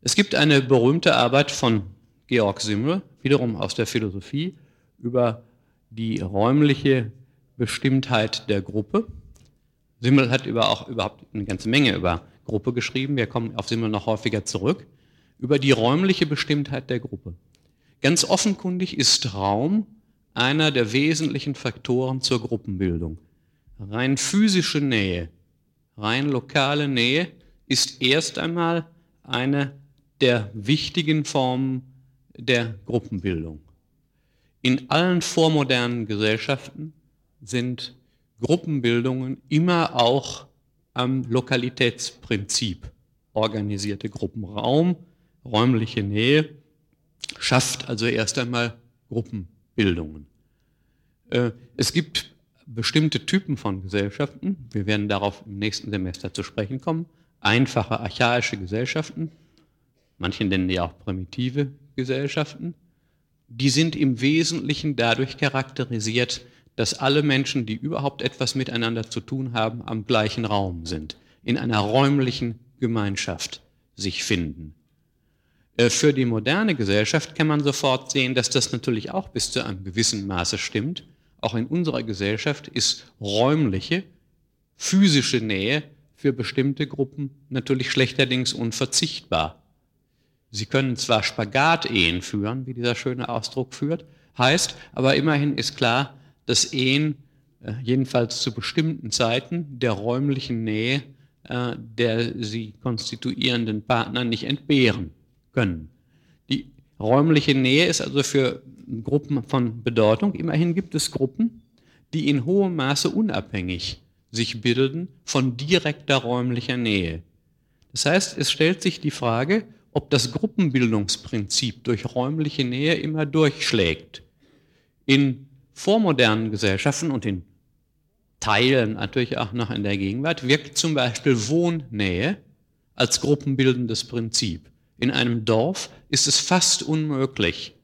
Es gibt eine berühmte Arbeit von Georg Simmel, wiederum aus der Philosophie, über die räumliche Bestimmtheit der Gruppe. Simmel hat über auch überhaupt eine ganze Menge über Gruppe geschrieben. Wir kommen auf Simmel noch häufiger zurück. Über die räumliche Bestimmtheit der Gruppe. Ganz offenkundig ist Raum einer der wesentlichen Faktoren zur Gruppenbildung. Rein physische Nähe, rein lokale Nähe ist erst einmal eine der wichtigen Formen der Gruppenbildung. In allen vormodernen Gesellschaften sind Gruppenbildungen immer auch am Lokalitätsprinzip organisierte Gruppenraum, räumliche Nähe, schafft also erst einmal Gruppenbildungen. Äh, es gibt bestimmte Typen von Gesellschaften, wir werden darauf im nächsten Semester zu sprechen kommen, einfache archaische Gesellschaften, manche nennen die auch primitive Gesellschaften, die sind im Wesentlichen dadurch charakterisiert, dass alle Menschen, die überhaupt etwas miteinander zu tun haben, am gleichen Raum sind, in einer räumlichen Gemeinschaft sich finden. Äh, für die moderne Gesellschaft kann man sofort sehen, dass das natürlich auch bis zu einem gewissen Maße stimmt. Auch in unserer Gesellschaft ist räumliche, physische Nähe für bestimmte Gruppen natürlich schlechterdings unverzichtbar. Sie können zwar Spagat-Ehen führen, wie dieser schöne Ausdruck führt, heißt, aber immerhin ist klar, dass Ehen äh, jedenfalls zu bestimmten Zeiten der räumlichen Nähe äh, der sie konstituierenden Partner nicht entbehren können. Die räumliche Nähe ist also für Gruppen von Bedeutung. Immerhin gibt es Gruppen, die in hohem Maße unabhängig sich bilden von direkter räumlicher Nähe. Das heißt, es stellt sich die Frage, ob das Gruppenbildungsprinzip durch räumliche Nähe immer durchschlägt. In vormodernen Gesellschaften und in Teilen natürlich auch noch in der Gegenwart, wirkt zum Beispiel Wohnnähe als gruppenbildendes Prinzip. In einem Dorf ist es fast unmöglich,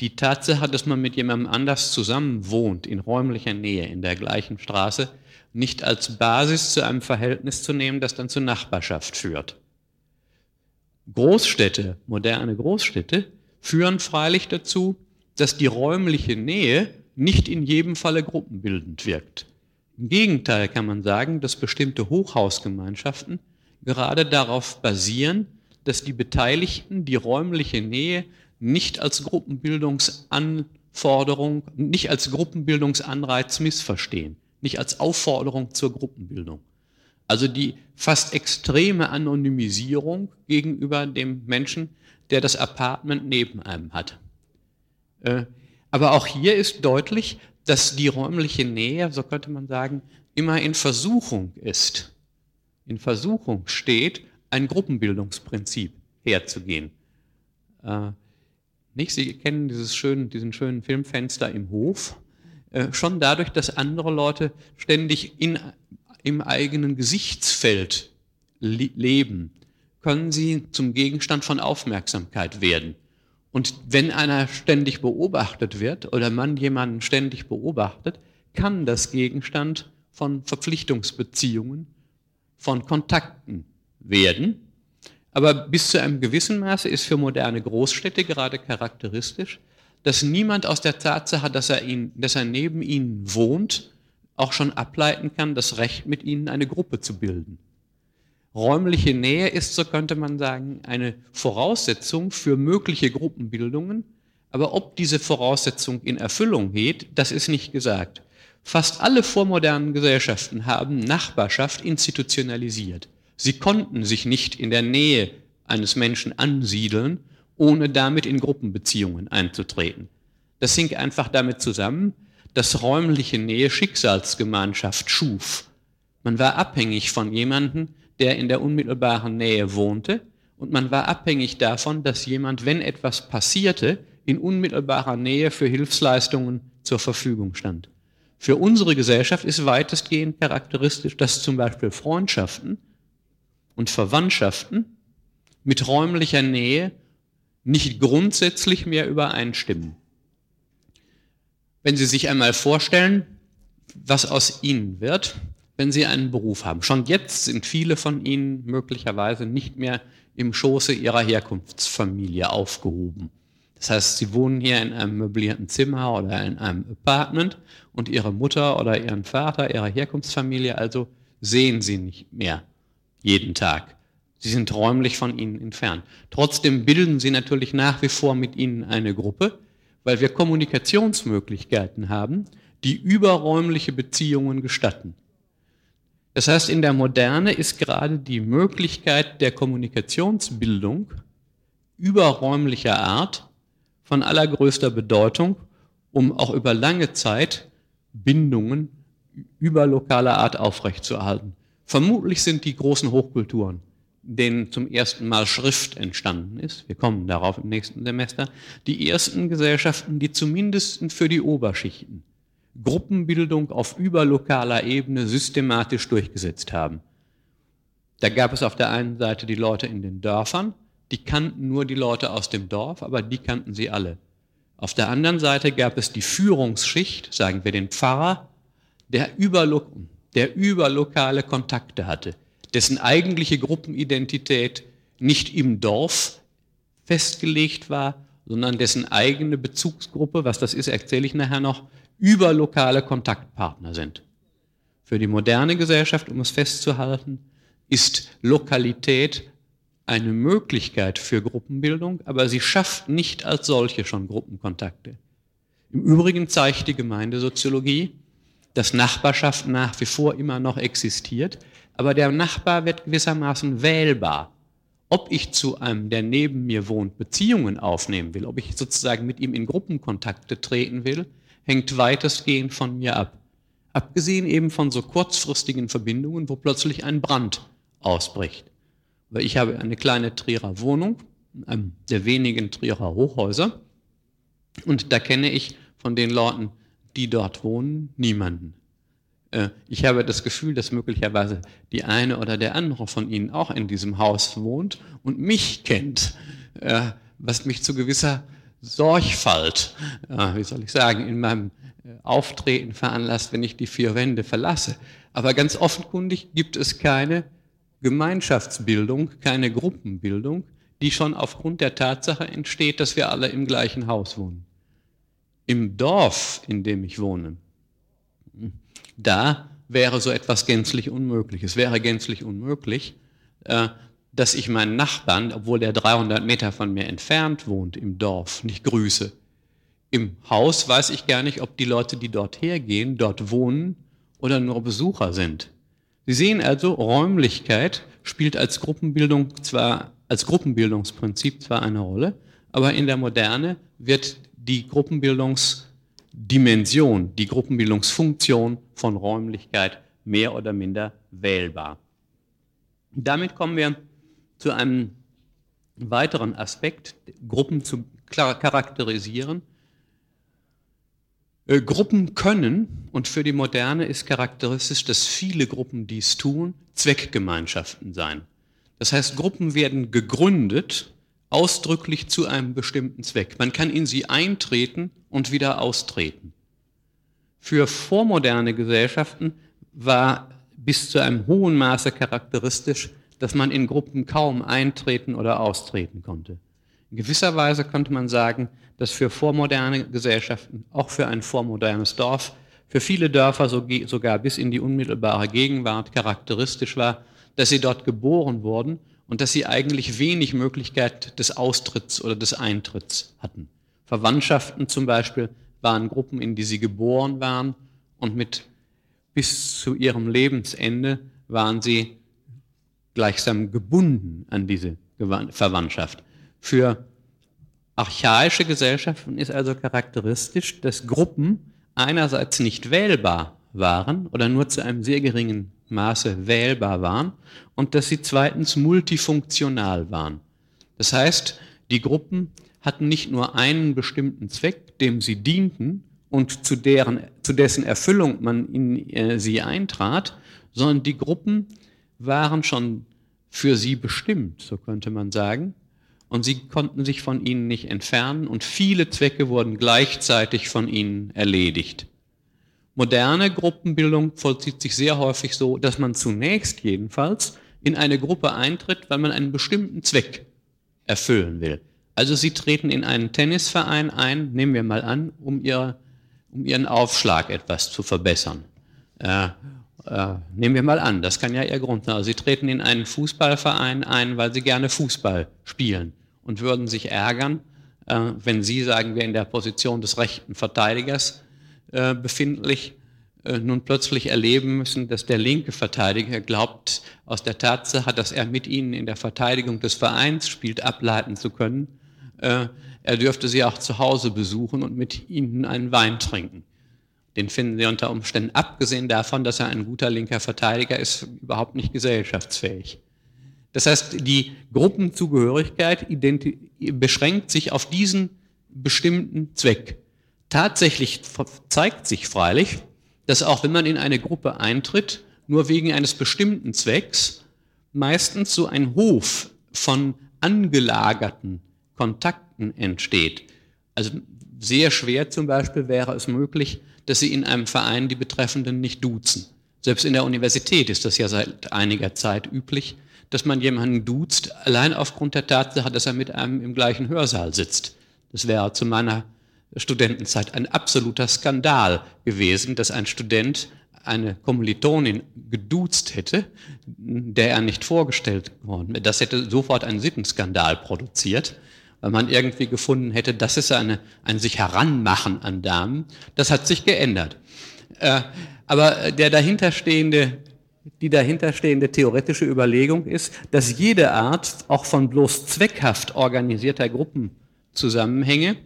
die Tatsache, dass man mit jemandem anders zusammen wohnt, in räumlicher Nähe, in der gleichen Straße, nicht als Basis zu einem Verhältnis zu nehmen, das dann zur Nachbarschaft führt. Großstädte, moderne Großstädte, führen freilich dazu, dass die räumliche Nähe nicht in jedem Falle gruppenbildend wirkt. Im Gegenteil kann man sagen, dass bestimmte Hochhausgemeinschaften gerade darauf basieren, dass die Beteiligten die räumliche Nähe nicht als Gruppenbildungsanforderung, nicht als Gruppenbildungsanreiz missverstehen, nicht als Aufforderung zur Gruppenbildung. Also die fast extreme Anonymisierung gegenüber dem Menschen, der das Apartment neben einem hat. Äh, aber auch hier ist deutlich, dass die räumliche Nähe, so könnte man sagen, immer in Versuchung ist, in Versuchung steht, ein Gruppenbildungsprinzip herzugehen. Äh, nicht? Sie kennen dieses schönen, diesen schönen Filmfenster im Hof. Äh, schon dadurch, dass andere Leute ständig in, im eigenen Gesichtsfeld leben, können sie zum Gegenstand von Aufmerksamkeit werden. Und wenn einer ständig beobachtet wird oder man jemanden ständig beobachtet, kann das Gegenstand von Verpflichtungsbeziehungen, von Kontakten werden. Aber bis zu einem gewissen Maße ist für moderne Großstädte gerade charakteristisch, dass niemand aus der Tatsache, dass er, ihn, dass er neben ihnen wohnt, auch schon ableiten kann, das Recht mit ihnen eine Gruppe zu bilden. Räumliche Nähe ist, so könnte man sagen, eine Voraussetzung für mögliche Gruppenbildungen. Aber ob diese Voraussetzung in Erfüllung geht, das ist nicht gesagt. Fast alle vormodernen Gesellschaften haben Nachbarschaft institutionalisiert. Sie konnten sich nicht in der Nähe eines Menschen ansiedeln, ohne damit in Gruppenbeziehungen einzutreten. Das hing einfach damit zusammen, dass räumliche Nähe Schicksalsgemeinschaft schuf. Man war abhängig von jemandem, der in der unmittelbaren Nähe wohnte und man war abhängig davon, dass jemand, wenn etwas passierte, in unmittelbarer Nähe für Hilfsleistungen zur Verfügung stand. Für unsere Gesellschaft ist weitestgehend charakteristisch, dass zum Beispiel Freundschaften und Verwandtschaften mit räumlicher Nähe nicht grundsätzlich mehr übereinstimmen. Wenn Sie sich einmal vorstellen, was aus Ihnen wird, wenn sie einen Beruf haben. Schon jetzt sind viele von ihnen möglicherweise nicht mehr im Schoße ihrer Herkunftsfamilie aufgehoben. Das heißt, sie wohnen hier in einem möblierten Zimmer oder in einem Apartment und ihre Mutter oder ihren Vater, ihre Herkunftsfamilie also sehen sie nicht mehr jeden Tag. Sie sind räumlich von ihnen entfernt. Trotzdem bilden sie natürlich nach wie vor mit ihnen eine Gruppe, weil wir Kommunikationsmöglichkeiten haben, die überräumliche Beziehungen gestatten. Das heißt, in der Moderne ist gerade die Möglichkeit der Kommunikationsbildung überräumlicher Art von allergrößter Bedeutung, um auch über lange Zeit Bindungen überlokaler Art aufrechtzuerhalten. Vermutlich sind die großen Hochkulturen, denen zum ersten Mal Schrift entstanden ist, wir kommen darauf im nächsten Semester, die ersten Gesellschaften, die zumindest für die Oberschichten Gruppenbildung auf überlokaler Ebene systematisch durchgesetzt haben. Da gab es auf der einen Seite die Leute in den Dörfern, die kannten nur die Leute aus dem Dorf, aber die kannten sie alle. Auf der anderen Seite gab es die Führungsschicht, sagen wir den Pfarrer, der, überlo der überlokale Kontakte hatte, dessen eigentliche Gruppenidentität nicht im Dorf festgelegt war, sondern dessen eigene Bezugsgruppe, was das ist, erzähle ich nachher noch, überlokale Kontaktpartner sind. Für die moderne Gesellschaft, um es festzuhalten, ist Lokalität eine Möglichkeit für Gruppenbildung, aber sie schafft nicht als solche schon Gruppenkontakte. Im Übrigen zeigt die Gemeindesoziologie, dass Nachbarschaft nach wie vor immer noch existiert, aber der Nachbar wird gewissermaßen wählbar. Ob ich zu einem, der neben mir wohnt, Beziehungen aufnehmen will, ob ich sozusagen mit ihm in Gruppenkontakte treten will, hängt weitestgehend von mir ab. Abgesehen eben von so kurzfristigen Verbindungen, wo plötzlich ein Brand ausbricht. Weil ich habe eine kleine Trierer Wohnung, einem der wenigen Trierer Hochhäuser, und da kenne ich von den Leuten, die dort wohnen, niemanden. Äh, ich habe das Gefühl, dass möglicherweise die eine oder der andere von ihnen auch in diesem Haus wohnt und mich kennt, äh, was mich zu gewisser Sorgfalt, äh, wie soll ich sagen, in meinem Auftreten veranlasst, wenn ich die vier Wände verlasse. Aber ganz offenkundig gibt es keine Gemeinschaftsbildung, keine Gruppenbildung, die schon aufgrund der Tatsache entsteht, dass wir alle im gleichen Haus wohnen. Im Dorf, in dem ich wohne, da wäre so etwas gänzlich unmöglich. Es wäre gänzlich unmöglich, äh, dass ich meinen Nachbarn, obwohl der 300 Meter von mir entfernt wohnt, im Dorf, nicht grüße. Im Haus weiß ich gar nicht, ob die Leute, die dort hergehen, dort wohnen oder nur Besucher sind. Sie sehen also, Räumlichkeit spielt als Gruppenbildung zwar, als Gruppenbildungsprinzip zwar eine Rolle, aber in der Moderne wird die Gruppenbildungsdimension, die Gruppenbildungsfunktion von Räumlichkeit mehr oder minder wählbar. Damit kommen wir zu einem weiteren Aspekt, Gruppen zu charakterisieren. Äh, Gruppen können, und für die Moderne ist charakteristisch, dass viele Gruppen dies tun, Zweckgemeinschaften sein. Das heißt, Gruppen werden gegründet ausdrücklich zu einem bestimmten Zweck. Man kann in sie eintreten und wieder austreten. Für vormoderne Gesellschaften war bis zu einem hohen Maße charakteristisch, dass man in Gruppen kaum eintreten oder austreten konnte. In gewisser Weise könnte man sagen, dass für vormoderne Gesellschaften, auch für ein vormodernes Dorf, für viele Dörfer sogar bis in die unmittelbare Gegenwart charakteristisch war, dass sie dort geboren wurden und dass sie eigentlich wenig Möglichkeit des Austritts oder des Eintritts hatten. Verwandtschaften zum Beispiel waren Gruppen, in die sie geboren waren und mit bis zu ihrem Lebensende waren sie gleichsam gebunden an diese Verwandtschaft. Für archaische Gesellschaften ist also charakteristisch, dass Gruppen einerseits nicht wählbar waren oder nur zu einem sehr geringen Maße wählbar waren und dass sie zweitens multifunktional waren. Das heißt, die Gruppen hatten nicht nur einen bestimmten Zweck, dem sie dienten und zu, deren, zu dessen Erfüllung man in äh, sie eintrat, sondern die Gruppen waren schon für sie bestimmt, so könnte man sagen, und sie konnten sich von ihnen nicht entfernen und viele Zwecke wurden gleichzeitig von ihnen erledigt. Moderne Gruppenbildung vollzieht sich sehr häufig so, dass man zunächst jedenfalls in eine Gruppe eintritt, weil man einen bestimmten Zweck erfüllen will. Also Sie treten in einen Tennisverein ein, nehmen wir mal an, um, ihr, um Ihren Aufschlag etwas zu verbessern. Äh, nehmen wir mal an, das kann ja Ihr Grund sein. Also Sie treten in einen Fußballverein ein, weil Sie gerne Fußball spielen und würden sich ärgern, äh, wenn Sie, sagen wir, in der Position des rechten Verteidigers äh, befindlich, äh, nun plötzlich erleben müssen, dass der linke Verteidiger glaubt, aus der Tatsache, dass er mit ihnen in der Verteidigung des Vereins spielt, ableiten zu können, äh, er dürfte sie auch zu Hause besuchen und mit ihnen einen Wein trinken. Den finden sie unter Umständen, abgesehen davon, dass er ein guter linker Verteidiger ist, überhaupt nicht gesellschaftsfähig. Das heißt, die Gruppenzugehörigkeit beschränkt sich auf diesen bestimmten Zweck. Tatsächlich zeigt sich freilich, dass auch wenn man in eine Gruppe eintritt, nur wegen eines bestimmten Zwecks, meistens so ein Hof von angelagerten Kontakten entsteht. Also sehr schwer zum Beispiel wäre es möglich, dass Sie in einem Verein die Betreffenden nicht duzen. Selbst in der Universität ist das ja seit einiger Zeit üblich, dass man jemanden duzt, allein aufgrund der Tatsache, dass er mit einem im gleichen Hörsaal sitzt. Das wäre zu meiner Studentenzeit ein absoluter Skandal gewesen, dass ein Student eine Kommilitonin geduzt hätte, der er nicht vorgestellt worden. Das hätte sofort einen Sittenskandal produziert, weil man irgendwie gefunden hätte, das ist eine, ein sich heranmachen an Damen. Das hat sich geändert. Äh, aber der dahinterstehende, die dahinterstehende theoretische Überlegung ist, dass jede Art auch von bloß zweckhaft organisierter Gruppenzusammenhänge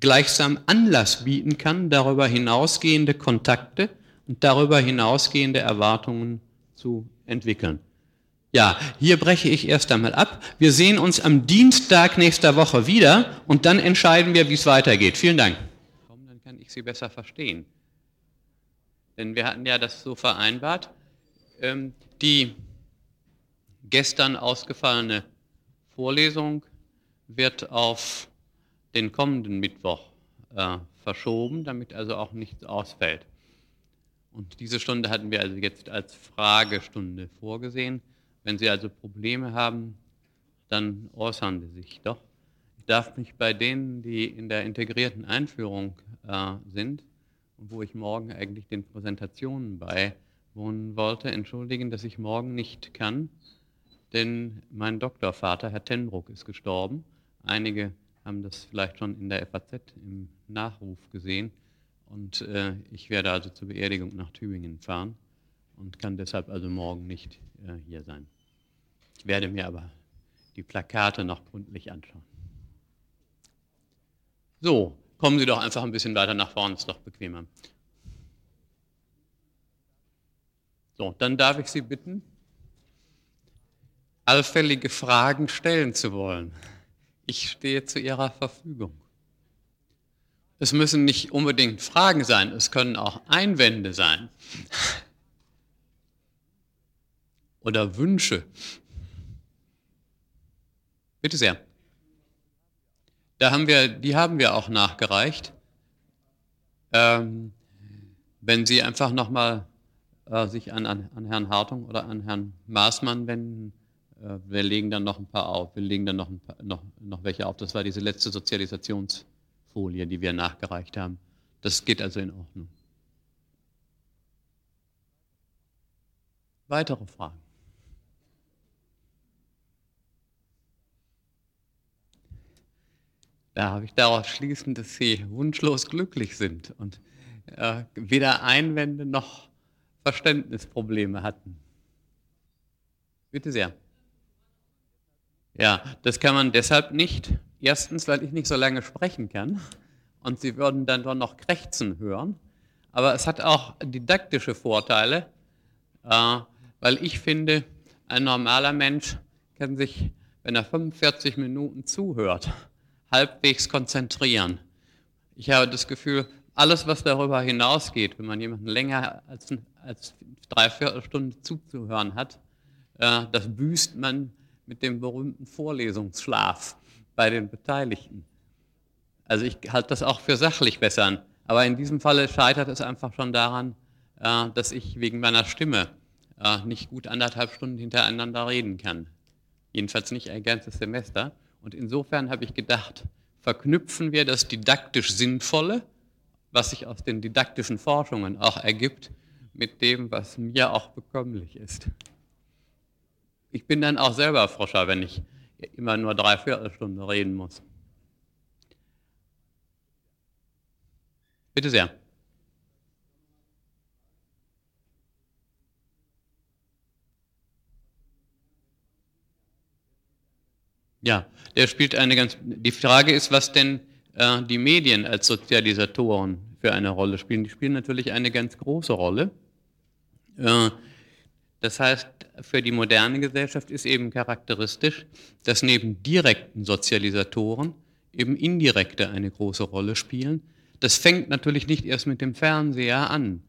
gleichsam Anlass bieten kann, darüber hinausgehende Kontakte und darüber hinausgehende Erwartungen zu entwickeln. Ja, hier breche ich erst einmal ab. Wir sehen uns am Dienstag nächster Woche wieder und dann entscheiden wir, wie es weitergeht. Vielen Dank. Dann kann ich Sie besser verstehen. Denn wir hatten ja das so vereinbart. Ähm, die gestern ausgefallene Vorlesung wird auf den kommenden Mittwoch äh, verschoben, damit also auch nichts ausfällt. Und diese Stunde hatten wir also jetzt als Fragestunde vorgesehen. Wenn Sie also Probleme haben, dann äußern Sie sich doch. Ich darf mich bei denen, die in der integrierten Einführung äh, sind und wo ich morgen eigentlich den Präsentationen beiwohnen wollte, entschuldigen, dass ich morgen nicht kann, denn mein Doktorvater, Herr Tenbruck, ist gestorben. Einige haben das vielleicht schon in der FAZ im Nachruf gesehen. Und äh, ich werde also zur Beerdigung nach Tübingen fahren und kann deshalb also morgen nicht äh, hier sein. Ich werde mir aber die Plakate noch gründlich anschauen. So, kommen Sie doch einfach ein bisschen weiter nach vorne, ist doch bequemer. So, dann darf ich Sie bitten, allfällige Fragen stellen zu wollen. Ich stehe zu Ihrer Verfügung. Es müssen nicht unbedingt Fragen sein, es können auch Einwände sein oder Wünsche. Bitte sehr. Da haben wir, die haben wir auch nachgereicht. Ähm, wenn Sie einfach nochmal äh, sich an, an, an Herrn Hartung oder an Herrn Maßmann wenden, äh, wir legen dann noch ein paar auf. Wir legen dann noch, paar, noch, noch welche auf. Das war diese letzte Sozialisationsfolie, die wir nachgereicht haben. Das geht also in Ordnung. Weitere Fragen? Da habe ich daraus schließen, dass Sie wunschlos glücklich sind und äh, weder Einwände noch Verständnisprobleme hatten. Bitte sehr. Ja, das kann man deshalb nicht. Erstens, weil ich nicht so lange sprechen kann und Sie würden dann doch noch krächzen hören. Aber es hat auch didaktische Vorteile, äh, weil ich finde, ein normaler Mensch kann sich, wenn er 45 Minuten zuhört, halbwegs konzentrieren. Ich habe das Gefühl, alles, was darüber hinausgeht, wenn man jemanden länger als, als drei Viertelstunde zuzuhören hat, äh, das büßt man mit dem berühmten Vorlesungsschlaf bei den Beteiligten. Also ich halte das auch für sachlich besser. Aber in diesem Falle scheitert es einfach schon daran, äh, dass ich wegen meiner Stimme äh, nicht gut anderthalb Stunden hintereinander reden kann. Jedenfalls nicht ein ganzes Semester. Und insofern habe ich gedacht, verknüpfen wir das didaktisch Sinnvolle, was sich aus den didaktischen Forschungen auch ergibt, mit dem, was mir auch bekömmlich ist ich bin dann auch selber Forscher, wenn ich immer nur drei Viertelstunden reden muss. Bitte sehr. Ja, der spielt eine ganz. Die Frage ist, was denn äh, die Medien als Sozialisatoren für eine Rolle spielen. Die spielen natürlich eine ganz große Rolle. Äh, das heißt, für die moderne Gesellschaft ist eben charakteristisch, dass neben direkten Sozialisatoren eben indirekte eine große Rolle spielen. Das fängt natürlich nicht erst mit dem Fernseher an.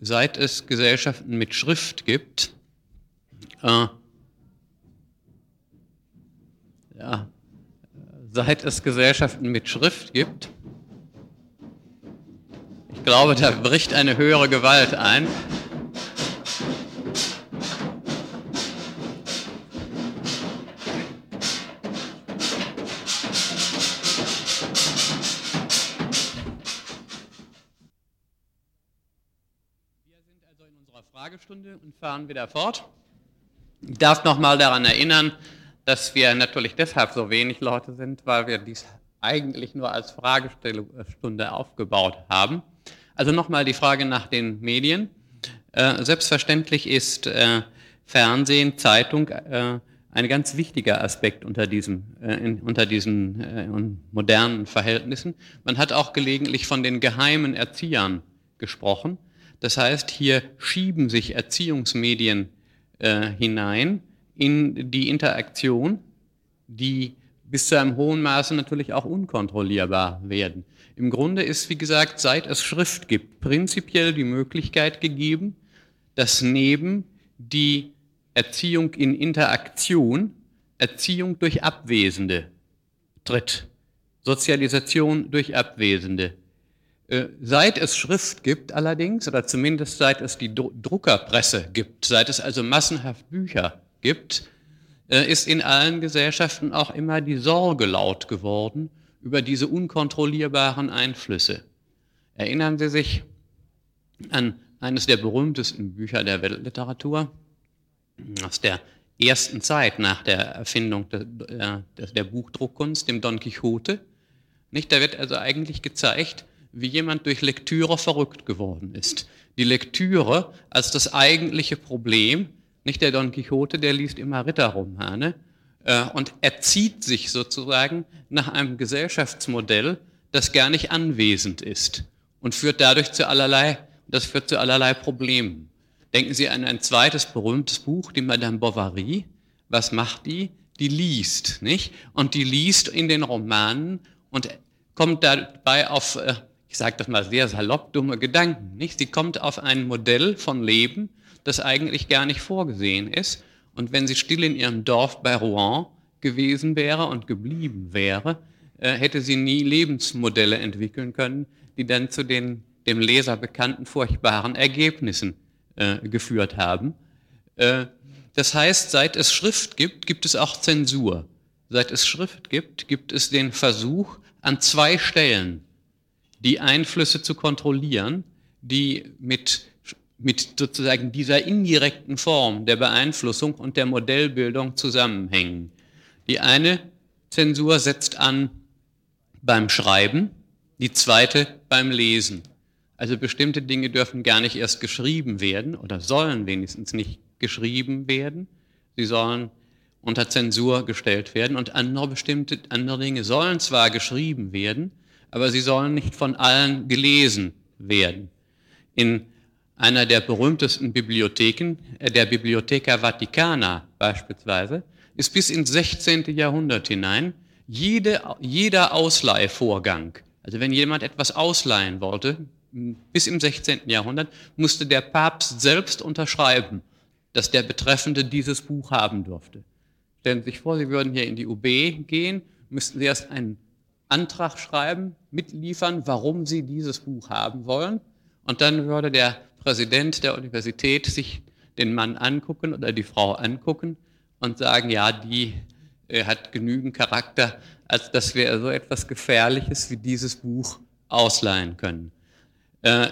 Seit es Gesellschaften mit Schrift gibt, äh, ja, seit es Gesellschaften mit Schrift gibt, ich glaube, da bricht eine höhere Gewalt ein. Fragestunde und fahren wieder fort. Ich darf noch mal daran erinnern, dass wir natürlich deshalb so wenig Leute sind, weil wir dies eigentlich nur als Fragestunde aufgebaut haben. Also nochmal die Frage nach den Medien. Äh, selbstverständlich ist äh, Fernsehen, Zeitung äh, ein ganz wichtiger Aspekt unter, diesem, äh, in, unter diesen äh, modernen Verhältnissen. Man hat auch gelegentlich von den geheimen Erziehern gesprochen. Das heißt, hier schieben sich Erziehungsmedien äh, hinein in die Interaktion, die bis zu einem hohen Maße natürlich auch unkontrollierbar werden. Im Grunde ist, wie gesagt, seit es Schrift gibt, prinzipiell die Möglichkeit gegeben, dass neben die Erziehung in Interaktion Erziehung durch Abwesende tritt, Sozialisation durch Abwesende. Äh, seit es Schrift gibt allerdings, oder zumindest seit es die Druckerpresse gibt, seit es also massenhaft Bücher gibt, äh, ist in allen Gesellschaften auch immer die Sorge laut geworden über diese unkontrollierbaren Einflüsse. Erinnern Sie sich an eines der berühmtesten Bücher der Weltliteratur aus der ersten Zeit nach der Erfindung der, der Buchdruckkunst, dem Don Quixote. Nicht? Da wird also eigentlich gezeigt, wie jemand durch Lektüre verrückt geworden ist. Die Lektüre als das eigentliche Problem nicht der Don Quixote, der liest immer Ritterromane äh, und erzieht sich sozusagen nach einem Gesellschaftsmodell, das gar nicht anwesend ist und führt dadurch zu allerlei, das führt zu allerlei Problemen. Denken Sie an ein zweites berühmtes Buch, die Madame Bovary. Was macht die? Die liest, nicht? Und die liest in den Romanen und kommt dabei auf, äh, ich sage das mal sehr salopp, dumme Gedanken, nicht? Sie kommt auf ein Modell von Leben, das eigentlich gar nicht vorgesehen ist. Und wenn sie still in ihrem Dorf bei Rouen gewesen wäre und geblieben wäre, äh, hätte sie nie Lebensmodelle entwickeln können, die dann zu den dem Leser bekannten furchtbaren Ergebnissen äh, geführt haben. Äh, das heißt, seit es Schrift gibt, gibt es auch Zensur. Seit es Schrift gibt, gibt es den Versuch, an zwei Stellen die Einflüsse zu kontrollieren, die mit mit sozusagen dieser indirekten Form der Beeinflussung und der Modellbildung zusammenhängen. Die eine Zensur setzt an beim Schreiben, die zweite beim Lesen. Also bestimmte Dinge dürfen gar nicht erst geschrieben werden oder sollen wenigstens nicht geschrieben werden. Sie sollen unter Zensur gestellt werden und andere bestimmte andere Dinge sollen zwar geschrieben werden, aber sie sollen nicht von allen gelesen werden. In einer der berühmtesten Bibliotheken, äh, der Bibliotheca Vaticana beispielsweise, ist bis ins 16. Jahrhundert hinein jede, jeder Ausleihvorgang, also wenn jemand etwas ausleihen wollte, bis im 16. Jahrhundert, musste der Papst selbst unterschreiben, dass der Betreffende dieses Buch haben durfte. Stellen Sie sich vor, Sie würden hier in die UB gehen, müssten Sie erst einen Antrag schreiben, mitliefern, warum Sie dieses Buch haben wollen. Und dann würde der Präsident der Universität sich den Mann angucken oder die Frau angucken und sagen, ja, die äh, hat genügend Charakter, als dass wir so etwas Gefährliches wie dieses Buch ausleihen können. Äh,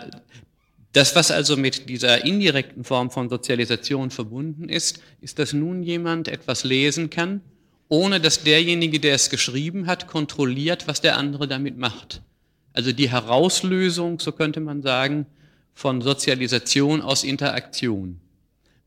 das, was also mit dieser indirekten Form von Sozialisation verbunden ist, ist, dass nun jemand etwas lesen kann, ohne dass derjenige, der es geschrieben hat, kontrolliert, was der andere damit macht. Also die Herauslösung, so könnte man sagen, von Sozialisation aus Interaktion.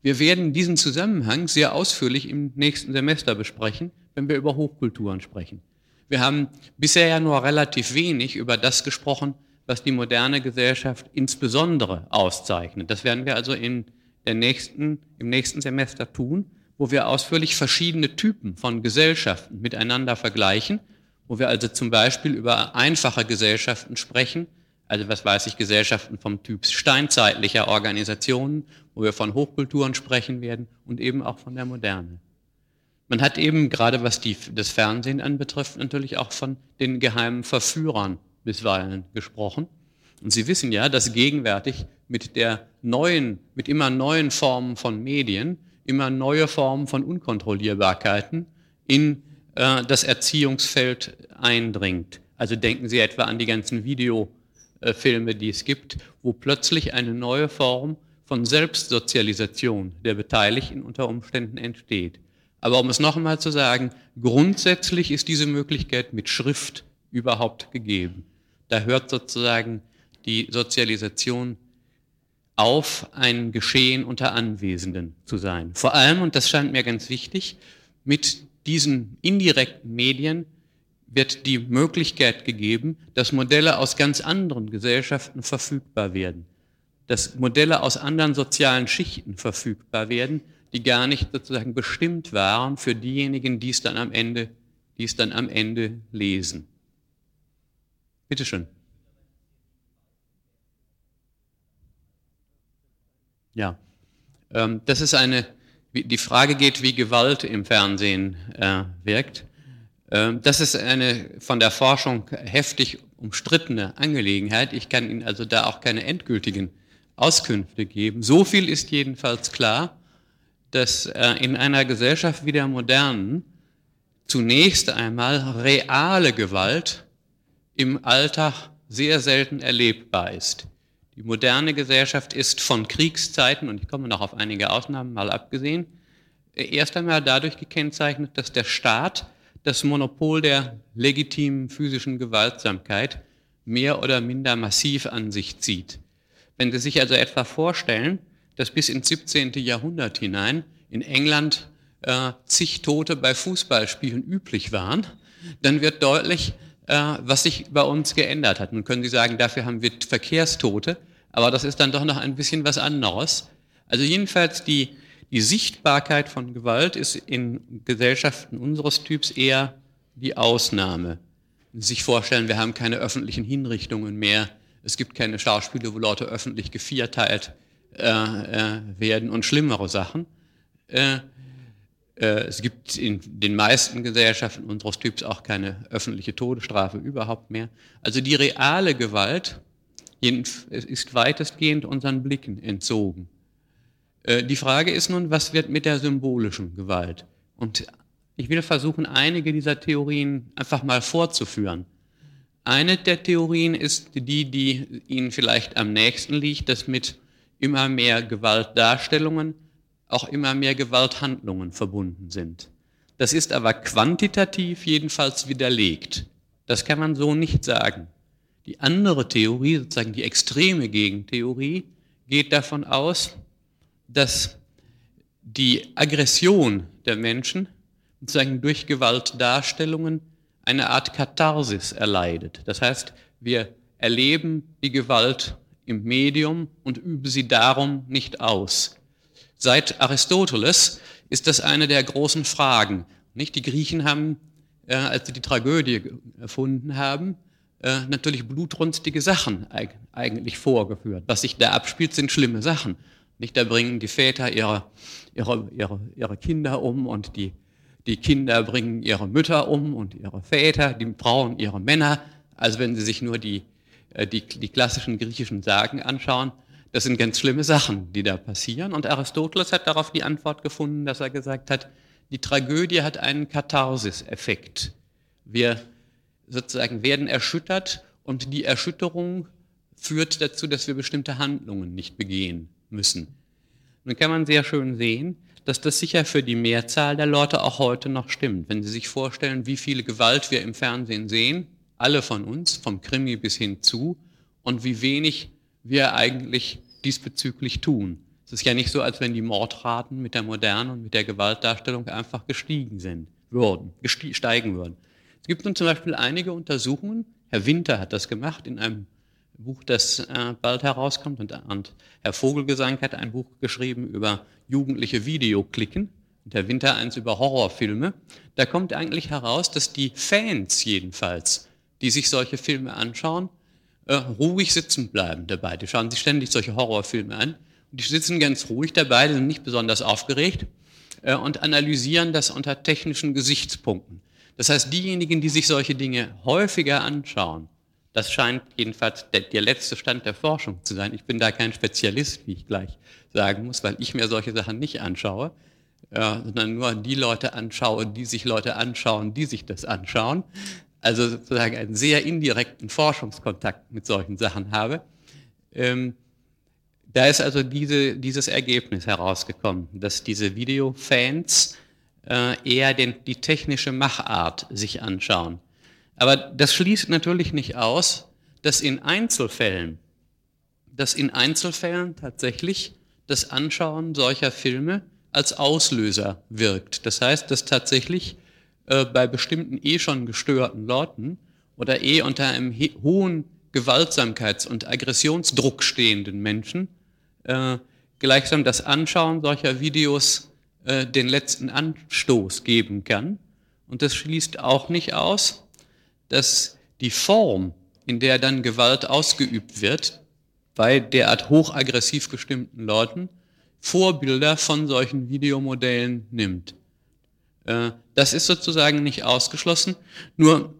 Wir werden diesen Zusammenhang sehr ausführlich im nächsten Semester besprechen, wenn wir über Hochkulturen sprechen. Wir haben bisher ja nur relativ wenig über das gesprochen, was die moderne Gesellschaft insbesondere auszeichnet. Das werden wir also in der nächsten, im nächsten Semester tun, wo wir ausführlich verschiedene Typen von Gesellschaften miteinander vergleichen, wo wir also zum Beispiel über einfache Gesellschaften sprechen, also was weiß ich, Gesellschaften vom Typ steinzeitlicher Organisationen, wo wir von Hochkulturen sprechen werden und eben auch von der Moderne. Man hat eben, gerade was die, das Fernsehen anbetrifft, natürlich auch von den geheimen Verführern bisweilen gesprochen. Und Sie wissen ja, dass gegenwärtig mit der neuen, mit immer neuen Formen von Medien, immer neue Formen von Unkontrollierbarkeiten in äh, das Erziehungsfeld eindringt. Also denken Sie etwa an die ganzen Videofilme, die es gibt, wo plötzlich eine neue Form von Selbstsozialisation der Beteiligten unter Umständen entsteht. Aber um es noch einmal zu sagen, grundsätzlich ist diese Möglichkeit mit Schrift überhaupt gegeben. Da hört sozusagen die Sozialisation auf, ein Geschehen unter Anwesenden zu sein. Vor allem, und das scheint mir ganz wichtig, mit diesen indirekten Medien wird die Möglichkeit gegeben, dass Modelle aus ganz anderen Gesellschaften verfügbar werden, dass Modelle aus anderen sozialen Schichten verfügbar werden, die gar nicht sozusagen bestimmt waren für diejenigen, die es dann am Ende, die es dann am Ende lesen. Bitte schön. Ja, ähm, das ist eine, die Frage geht, wie Gewalt im Fernsehen äh, wirkt. Ähm, das ist eine von der Forschung heftig umstrittene Angelegenheit. Ich kann Ihnen also da auch keine endgültigen Auskünfte geben. So viel ist jedenfalls klar, dass äh, in einer Gesellschaft wie der modernen zunächst einmal reale Gewalt im Alltag sehr selten erlebbar ist. Die moderne Gesellschaft ist von Kriegszeiten, und ich komme noch auf einige Ausnahmen mal abgesehen, erst einmal dadurch gekennzeichnet, dass der Staat das Monopol der legitimen physischen Gewaltsamkeit mehr oder minder massiv an sich zieht. Wenn Sie sich also etwa vorstellen, dass bis ins 17. Jahrhundert hinein in England äh, zig Tote bei Fußballspielen üblich waren, dann wird deutlich, äh, was sich bei uns geändert hat. Nun können Sie sagen, dafür haben wir Verkehrstote, aber das ist dann doch noch ein bisschen was anderes. Also jedenfalls die, die Sichtbarkeit von Gewalt ist in Gesellschaften unseres Typs eher die Ausnahme. Sich vorstellen, wir haben keine öffentlichen Hinrichtungen mehr, es gibt keine Schauspiele, wo Leute öffentlich gevierteilt äh, äh, werden und schlimmere Sachen. Äh, äh, es gibt in den meisten Gesellschaften unseres Typs auch keine öffentliche Todesstrafe überhaupt mehr. Also die reale Gewalt ist weitestgehend unseren Blicken entzogen. Äh, die Frage ist nun, was wird mit der symbolischen Gewalt? Und ich will versuchen, einige dieser Theorien einfach mal vorzuführen. Eine der Theorien ist die, die Ihnen vielleicht am nächsten liegt, dass mit immer mehr Gewaltdarstellungen auch immer mehr Gewalthandlungen verbunden sind. Das ist aber quantitativ jedenfalls widerlegt. Das kann man so nicht sagen. Die andere Theorie, sozusagen die extreme Gegentheorie, geht davon aus, dass die Aggression der Menschen sozusagen durch Gewaltdarstellungen eine Art Katharsis erleidet. Das heißt, wir erleben die Gewalt im Medium und üben sie darum nicht aus. Seit Aristoteles ist das eine der großen Fragen. Nicht? Die Griechen haben, äh, als sie die Tragödie erfunden haben, äh, natürlich blutrünstige Sachen eigentlich vorgeführt. Was sich da abspielt, sind schlimme Sachen. Nicht? Da bringen die Väter ihre, ihre, ihre, ihre Kinder um und die, die Kinder bringen ihre Mütter um und ihre Väter, die Frauen ihre Männer. Also wenn Sie sich nur die, äh, die, die klassischen griechischen Sagen anschauen, das sind ganz schlimme Sachen, die da passieren. Und Aristoteles hat darauf die Antwort gefunden, dass er gesagt hat, die Tragödie hat einen Katharsis-Effekt. Wir sozusagen werden erschüttert und die Erschütterung führt dazu, dass wir bestimmte Handlungen nicht begehen müssen. Nun kann man sehr schön sehen, dass das sicher für die Mehrzahl der Leute auch heute noch stimmt. Wenn Sie sich vorstellen, wie viele Gewalt wir im Fernsehen sehen, alle von uns, vom Krimi bis hin zu, und wie wenig wir eigentlich diesbezüglich tun. Es ist ja nicht so, als wenn die Mordraten mit der modernen und mit der Gewaltdarstellung einfach gestiegen sind. würden, steigen würden. Es gibt nun zum Beispiel einige Untersuchungen, Herr Winter hat das gemacht in einem Buch, das äh, bald herauskommt, und, und Herr Vogelgesang hat ein Buch geschrieben über jugendliche Videoklicken und Herr Winter eins über Horrorfilme. Da kommt eigentlich heraus, dass die Fans jedenfalls, die sich solche Filme anschauen, äh, ruhig sitzen bleiben dabei. Die schauen sich ständig solche Horrorfilme an und die sitzen ganz ruhig dabei, die sind nicht besonders aufgeregt äh, und analysieren das unter technischen Gesichtspunkten. Das heißt, diejenigen, die sich solche Dinge häufiger anschauen, das scheint jedenfalls der, der, letzte Stand der Forschung zu sein. Ich bin da kein Spezialist, wie ich gleich sagen muss, weil ich mir solche Sachen nicht anschaue, äh, sondern nur die Leute anschaue, die sich Leute anschauen, die sich das anschauen. Also sozusagen einen sehr indirekten Forschungskontakt mit solchen Sachen habe. Ähm, da ist also diese, dieses Ergebnis herausgekommen, dass diese Videofans äh, eher den, die technische Machart sich anschauen. Aber das schließt natürlich nicht aus, dass in Einzelfällen, dass in Einzelfällen tatsächlich das Anschauen solcher Filme als Auslöser wirkt. Das heißt, dass tatsächlich äh, bei bestimmten eh schon gestörten Leuten oder eh unter einem hohen Gewaltsamkeits- und Aggressionsdruck stehenden Menschen äh, gleichsam das Anschauen solcher Videos äh, den letzten Anstoß geben kann. Und das schließt auch nicht aus, dass die Form, in der dann Gewalt ausgeübt wird, bei derart hochaggressiv gestimmten Leuten, Vorbilder von solchen Videomodellen nimmt. Äh, das ist sozusagen nicht ausgeschlossen. Nur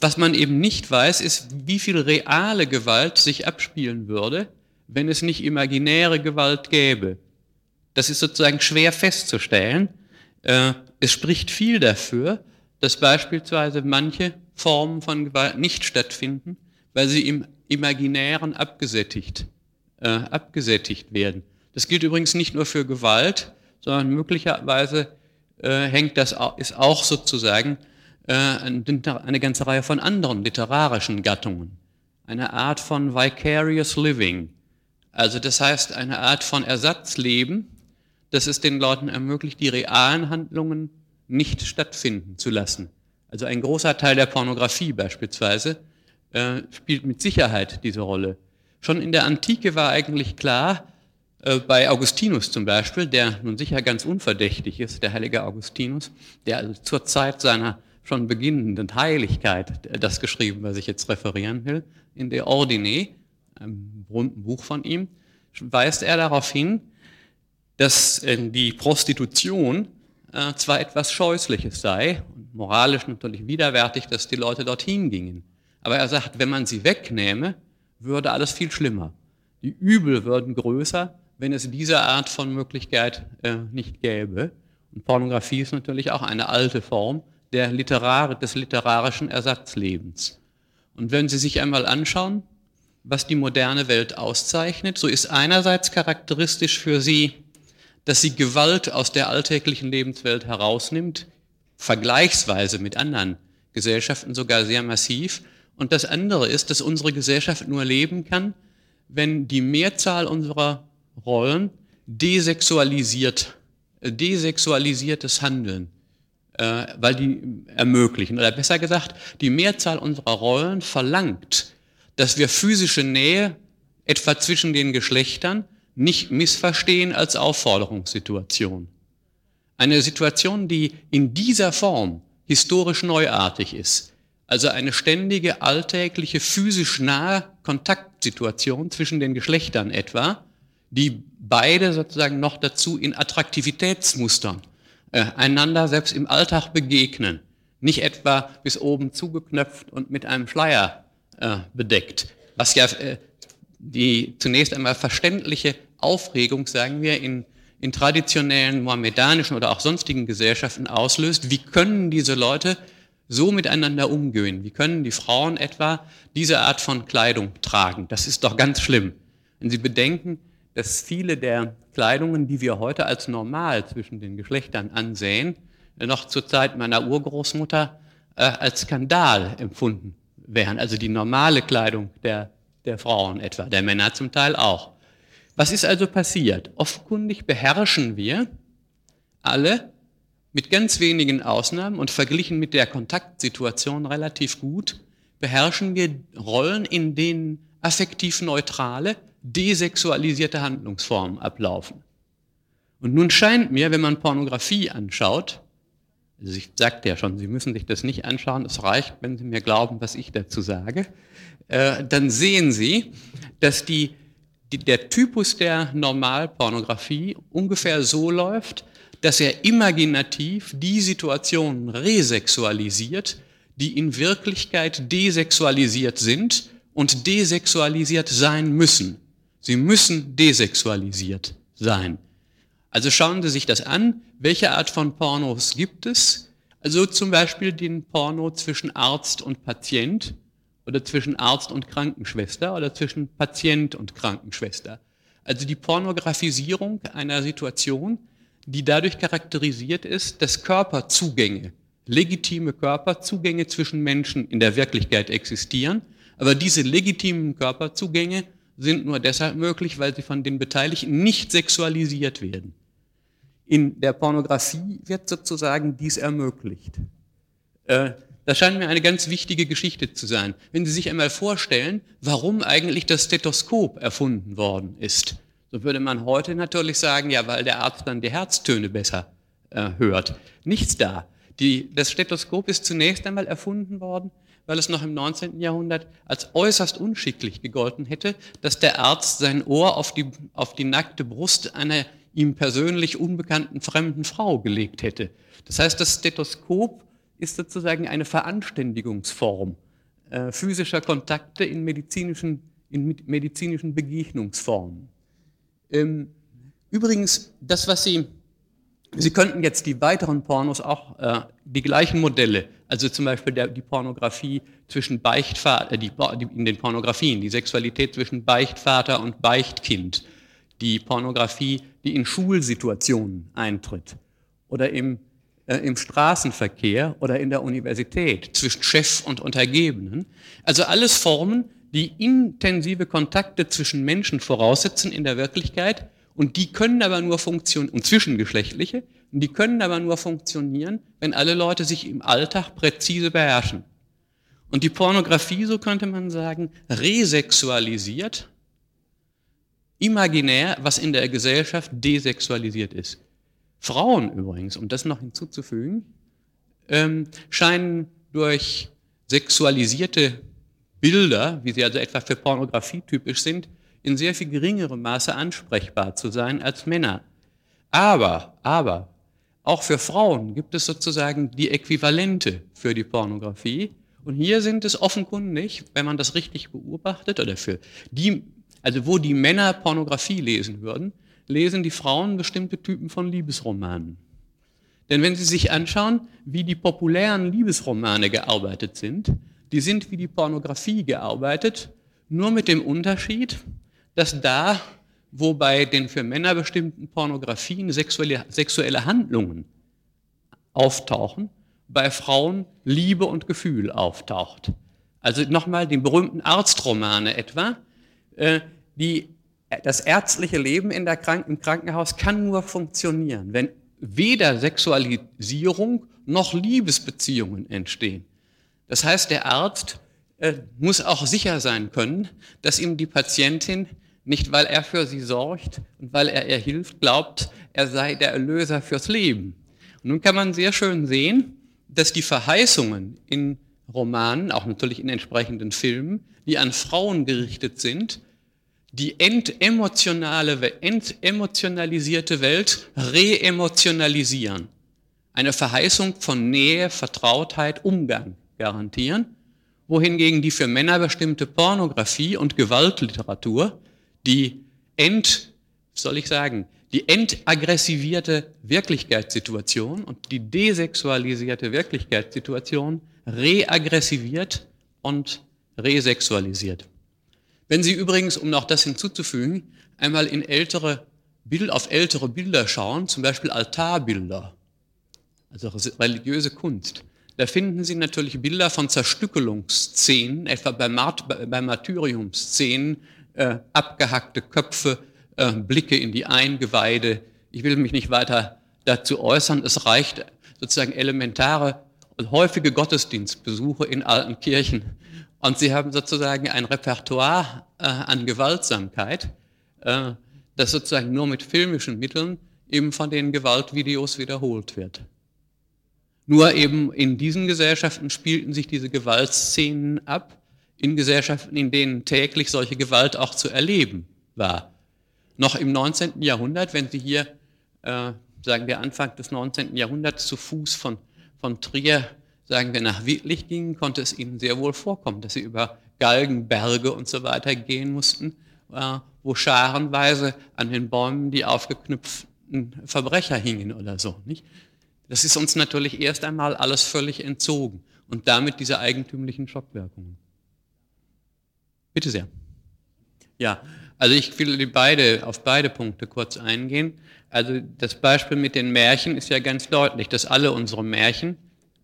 was man eben nicht weiß, ist, wie viel reale Gewalt sich abspielen würde, wenn es nicht imaginäre Gewalt gäbe. Das ist sozusagen schwer festzustellen. Äh, es spricht viel dafür, dass beispielsweise manche Formen von Gewalt nicht stattfinden, weil sie im Imaginären abgesättigt, äh, abgesättigt werden. Das gilt übrigens nicht nur für Gewalt, sondern möglicherweise äh, hängt das ist auch sozusagen eine ganze Reihe von anderen literarischen Gattungen. Eine Art von vicarious living. Also das heißt eine Art von Ersatzleben, dass es den Leuten ermöglicht, die realen Handlungen nicht stattfinden zu lassen. Also ein großer Teil der Pornografie beispielsweise äh, spielt mit Sicherheit diese Rolle. Schon in der Antike war eigentlich klar, äh, bei Augustinus zum Beispiel, der nun sicher ganz unverdächtig ist, der heilige Augustinus, der also zur Zeit seiner schon beginnenden Heiligkeit äh, das geschrieben, was ich jetzt referieren will, in der Ordine, einem berühmten Buch von ihm, weist er darauf hin, dass äh, die Prostitution zwar etwas Scheußliches sei moralisch natürlich widerwärtig, dass die Leute dorthin gingen. Aber er sagt, wenn man sie wegnähme, würde alles viel schlimmer. Die Übel würden größer, wenn es diese Art von Möglichkeit äh, nicht gäbe. Und Pornografie ist natürlich auch eine alte Form der Literar des literarischen Ersatzlebens. Und wenn Sie sich einmal anschauen, was die moderne Welt auszeichnet, so ist einerseits charakteristisch für sie dass sie Gewalt aus der alltäglichen Lebenswelt herausnimmt, vergleichsweise mit anderen Gesellschaften sogar sehr massiv. Und das andere ist, dass unsere Gesellschaft nur leben kann, wenn die Mehrzahl unserer Rollen desexualisiert, desexualisiertes Handeln, äh, weil die ermöglichen. Oder besser gesagt, die Mehrzahl unserer Rollen verlangt, dass wir physische Nähe etwa zwischen den Geschlechtern nicht missverstehen als Aufforderungssituation. Eine Situation, die in dieser Form historisch neuartig ist, also eine ständige, alltägliche, physisch nahe Kontaktsituation zwischen den Geschlechtern etwa, die beide sozusagen noch dazu in Attraktivitätsmustern äh, einander selbst im Alltag begegnen, nicht etwa bis oben zugeknöpft und mit einem Schleier äh, bedeckt, was ja äh, die zunächst einmal verständliche Aufregung, sagen wir, in, in traditionellen mohammedanischen oder auch sonstigen Gesellschaften auslöst. Wie können diese Leute so miteinander umgehen? Wie können die Frauen etwa diese Art von Kleidung tragen? Das ist doch ganz schlimm. Wenn Sie bedenken, dass viele der Kleidungen, die wir heute als normal zwischen den Geschlechtern ansehen, noch zur Zeit meiner Urgroßmutter äh, als Skandal empfunden wären. Also die normale Kleidung der der Frauen etwa, der Männer zum Teil auch. Was ist also passiert? Offenkundig beherrschen wir alle mit ganz wenigen Ausnahmen und verglichen mit der Kontaktsituation relativ gut, beherrschen wir Rollen, in denen affektiv neutrale, desexualisierte Handlungsformen ablaufen. Und nun scheint mir, wenn man Pornografie anschaut, also ich sagte ja schon, Sie müssen sich das nicht anschauen, es reicht, wenn Sie mir glauben, was ich dazu sage, äh, dann sehen Sie, dass die, die, der Typus der Normalpornografie ungefähr so läuft, dass er imaginativ die Situationen resexualisiert, die in Wirklichkeit desexualisiert sind und desexualisiert sein müssen. Sie müssen desexualisiert sein. Also schauen Sie sich das an. Welche Art von Pornos gibt es? Also zum Beispiel den Porno zwischen Arzt und Patient oder zwischen Arzt und Krankenschwester oder zwischen Patient und Krankenschwester. Also die Pornografisierung einer Situation, die dadurch charakterisiert ist, dass Körperzugänge, legitime Körperzugänge zwischen Menschen in der Wirklichkeit existieren, aber diese legitimen Körperzugänge sind nur deshalb möglich, weil sie von den Beteiligten nicht sexualisiert werden. In der Pornografie wird sozusagen dies ermöglicht. Äh, das scheint mir eine ganz wichtige Geschichte zu sein. Wenn Sie sich einmal vorstellen, warum eigentlich das Stethoskop erfunden worden ist, so würde man heute natürlich sagen, ja, weil der Arzt dann die Herztöne besser äh, hört. Nichts da. Die, das Stethoskop ist zunächst einmal erfunden worden, weil es noch im 19. Jahrhundert als äußerst unschicklich gegolten hätte, dass der Arzt sein Ohr auf die, auf die nackte Brust einer ihm persönlich unbekannten fremden Frau gelegt hätte. Das heißt, das Stethoskop ist sozusagen eine Veranständigungsform äh, physischer Kontakte in medizinischen, in medizinischen Begegnungsformen. Ähm, übrigens, das, was Sie, Sie könnten jetzt die weiteren Pornos auch, äh, die gleichen Modelle, also zum Beispiel der, die Pornografie zwischen Beichtvater, äh, die, in den Pornografien, die Sexualität zwischen Beichtvater und Beichtkind, die Pornografie, die in Schulsituationen eintritt oder im, äh, im Straßenverkehr oder in der Universität zwischen Chef und Untergebenen. Also alles Formen, die intensive Kontakte zwischen Menschen voraussetzen in der Wirklichkeit und die können aber nur funktionieren, und zwischengeschlechtliche, und die können aber nur funktionieren, wenn alle Leute sich im Alltag präzise beherrschen. Und die Pornografie, so könnte man sagen, resexualisiert imaginär, was in der Gesellschaft desexualisiert ist. Frauen übrigens, um das noch hinzuzufügen, ähm, scheinen durch sexualisierte Bilder, wie sie also etwa für Pornografie typisch sind, in sehr viel geringerem Maße ansprechbar zu sein als Männer. Aber, aber, auch für Frauen gibt es sozusagen die Äquivalente für die Pornografie. Und hier sind es offenkundig, wenn man das richtig beobachtet, oder für die also wo die Männer Pornografie lesen würden, lesen die Frauen bestimmte Typen von Liebesromanen. Denn wenn Sie sich anschauen, wie die populären Liebesromane gearbeitet sind, die sind wie die Pornografie gearbeitet, nur mit dem Unterschied, dass da, wo bei den für Männer bestimmten Pornografien sexuelle, sexuelle Handlungen auftauchen, bei Frauen Liebe und Gefühl auftaucht. Also nochmal den berühmten Arztromane etwa, äh, die, das ärztliche Leben in der Kranken im Krankenhaus kann nur funktionieren, wenn weder Sexualisierung noch Liebesbeziehungen entstehen. Das heißt, der Arzt äh, muss auch sicher sein können, dass ihm die Patientin nicht, weil er für sie sorgt und weil er ihr hilft, glaubt, er sei der Erlöser fürs Leben. Und nun kann man sehr schön sehen, dass die Verheißungen in Romanen, auch natürlich in entsprechenden Filmen, die an Frauen gerichtet sind, die entemotionale, entemotionalisierte Welt reemotionalisieren. Eine Verheißung von Nähe, Vertrautheit, Umgang garantieren, wohingegen die für Männer bestimmte Pornografie und Gewaltliteratur die ent, soll ich sagen, die entaggressivierte Wirklichkeitssituation und die desexualisierte Wirklichkeitssituation reaggressiviert und resexualisiert. Wenn Sie übrigens, um noch das hinzuzufügen, einmal in ältere Bild, auf ältere Bilder schauen, zum Beispiel Altarbilder, also religiöse Kunst, da finden Sie natürlich Bilder von Zerstückelungsszenen, etwa bei, Mart bei Martyriumsszenen, äh, abgehackte Köpfe, äh, Blicke in die Eingeweide. Ich will mich nicht weiter dazu äußern. Es reicht, sozusagen elementare und häufige Gottesdienstbesuche in alten Kirchen. Und sie haben sozusagen ein Repertoire äh, an Gewaltsamkeit, äh, das sozusagen nur mit filmischen Mitteln eben von den Gewaltvideos wiederholt wird. Nur eben in diesen Gesellschaften spielten sich diese Gewaltszenen ab, in Gesellschaften, in denen täglich solche Gewalt auch zu erleben war. Noch im 19. Jahrhundert, wenn Sie hier, äh, sagen wir Anfang des 19. Jahrhunderts, zu Fuß von, von Trier, sagen wir nach Wittlich gingen, konnte es Ihnen sehr wohl vorkommen, dass Sie über Galgenberge und so weiter gehen mussten, äh, wo scharenweise an den Bäumen die aufgeknüpften Verbrecher hingen oder so. Nicht? Das ist uns natürlich erst einmal alles völlig entzogen und damit diese eigentümlichen Schockwirkungen. Bitte sehr. Ja, also ich will beide, auf beide Punkte kurz eingehen. Also das Beispiel mit den Märchen ist ja ganz deutlich, dass alle unsere Märchen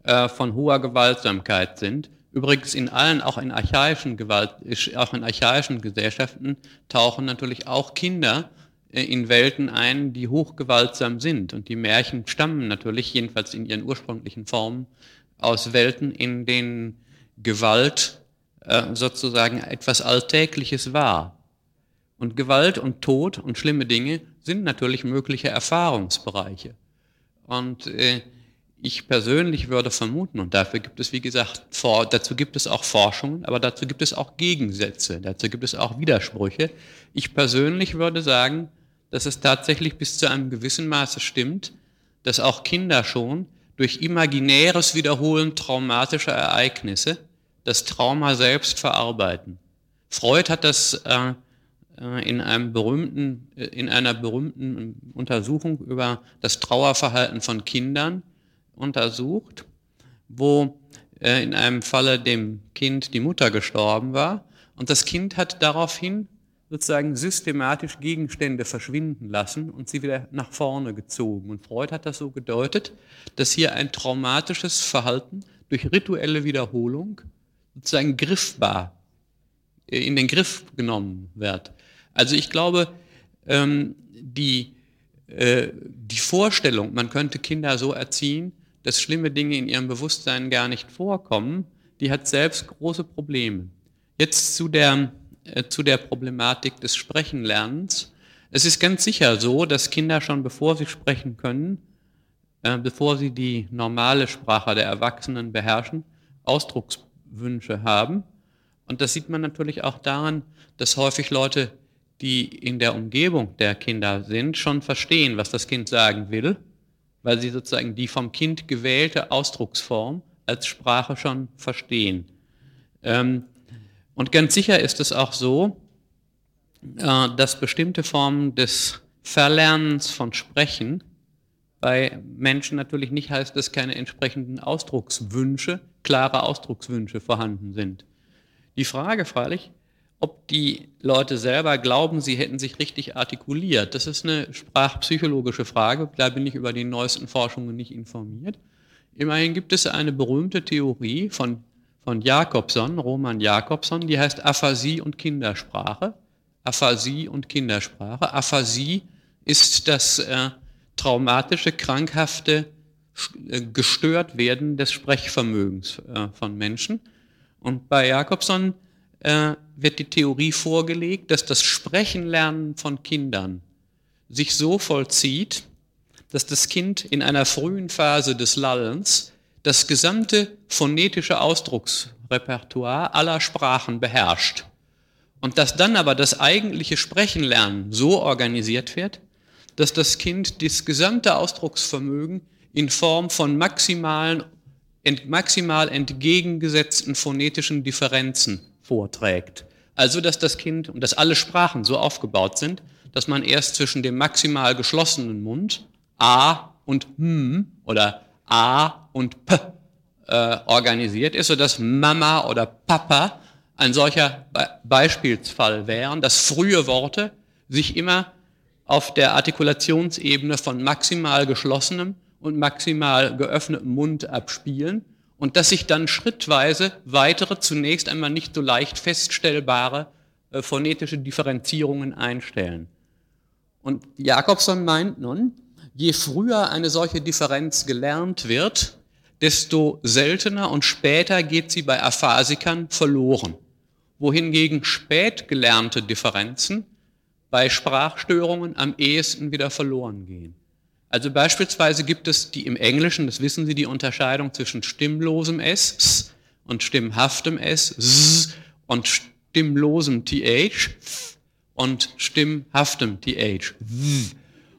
äh, von hoher Gewaltsamkeit sind. Übrigens in allen, auch in archaischen Gewalt, auch in archaischen Gesellschaften tauchen natürlich auch Kinder äh, in Welten ein, die hochgewaltsam sind. Und die Märchen stammen natürlich, jedenfalls in ihren ursprünglichen Formen, aus Welten, in denen Gewalt äh, sozusagen etwas Alltägliches war. Und Gewalt und Tod und schlimme Dinge sind natürlich mögliche Erfahrungsbereiche. Und äh, ich persönlich würde vermuten, und dafür gibt es, wie gesagt, vor, dazu gibt es auch Forschungen, aber dazu gibt es auch Gegensätze, dazu gibt es auch Widersprüche. Ich persönlich würde sagen, dass es tatsächlich bis zu einem gewissen Maße stimmt, dass auch Kinder schon durch imaginäres Wiederholen traumatischer Ereignisse das Trauma selbst verarbeiten. Freud hat das äh, äh in, einem berühmten, äh, in einer berühmten Untersuchung über das Trauerverhalten von Kindern untersucht, wo äh, in einem Falle dem Kind die Mutter gestorben war und das Kind hat daraufhin sozusagen systematisch Gegenstände verschwinden lassen und sie wieder nach vorne gezogen. Und Freud hat das so gedeutet, dass hier ein traumatisches Verhalten durch rituelle Wiederholung sozusagen griffbar äh, in den Griff genommen wird. Also ich glaube, ähm, die, äh, die Vorstellung, man könnte Kinder so erziehen, dass schlimme Dinge in ihrem Bewusstsein gar nicht vorkommen, die hat selbst große Probleme. Jetzt zu der äh, zu der Problematik des Sprechenlernens. Es ist ganz sicher so, dass Kinder schon bevor sie sprechen können, äh, bevor sie die normale Sprache der Erwachsenen beherrschen, Ausdruckswünsche haben. Und das sieht man natürlich auch daran, dass häufig Leute, die in der Umgebung der Kinder sind, schon verstehen, was das Kind sagen will, weil sie sozusagen die vom Kind gewählte Ausdrucksform als Sprache schon verstehen. Ähm, und ganz sicher ist es auch so, äh, dass bestimmte Formen des Verlernens von Sprechen bei Menschen natürlich nicht heißt, dass keine entsprechenden Ausdruckswünsche, klare Ausdruckswünsche vorhanden sind. Die Frage freilich, ob die Leute selber glauben, sie hätten sich richtig artikuliert, das ist eine sprachpsychologische Frage, da bin ich über die neuesten Forschungen nicht informiert. Immerhin gibt es eine berühmte Theorie von von Jakobson, Roman Jakobson, die heißt Aphasie und Kindersprache. Aphasie und Kindersprache. Aphasie ist das äh, traumatische, krankhafte äh, gestört werden des Sprechvermögens äh, von Menschen. Und bei Jakobson äh, wird die Theorie vorgelegt, dass das Sprechenlernen von Kindern sich so vollzieht, dass das Kind in einer frühen Phase des Lallens das gesamte phonetische Ausdrucksrepertoire aller Sprachen beherrscht. Und dass dann aber das eigentliche Sprechenlernen so organisiert wird, dass das Kind das gesamte Ausdrucksvermögen in Form von maximalen, ent, maximal entgegengesetzten phonetischen Differenzen vorträgt. Also dass das Kind und dass alle Sprachen so aufgebaut sind, dass man erst zwischen dem maximal geschlossenen Mund A und M oder A und P äh, organisiert ist, sodass Mama oder Papa ein solcher Be Beispielsfall wären, dass frühe Worte sich immer auf der Artikulationsebene von maximal geschlossenem und maximal geöffnetem Mund abspielen und dass sich dann schrittweise weitere, zunächst einmal nicht so leicht feststellbare äh, phonetische Differenzierungen einstellen. Und Jakobson meint nun, je früher eine solche Differenz gelernt wird, desto seltener und später geht sie bei Aphasikern verloren. Wohingegen spät gelernte Differenzen bei Sprachstörungen am ehesten wieder verloren gehen. Also beispielsweise gibt es die im Englischen, das wissen Sie, die Unterscheidung zwischen stimmlosem S, S und stimmhaftem S, S und stimmlosem TH und stimmhaftem TH.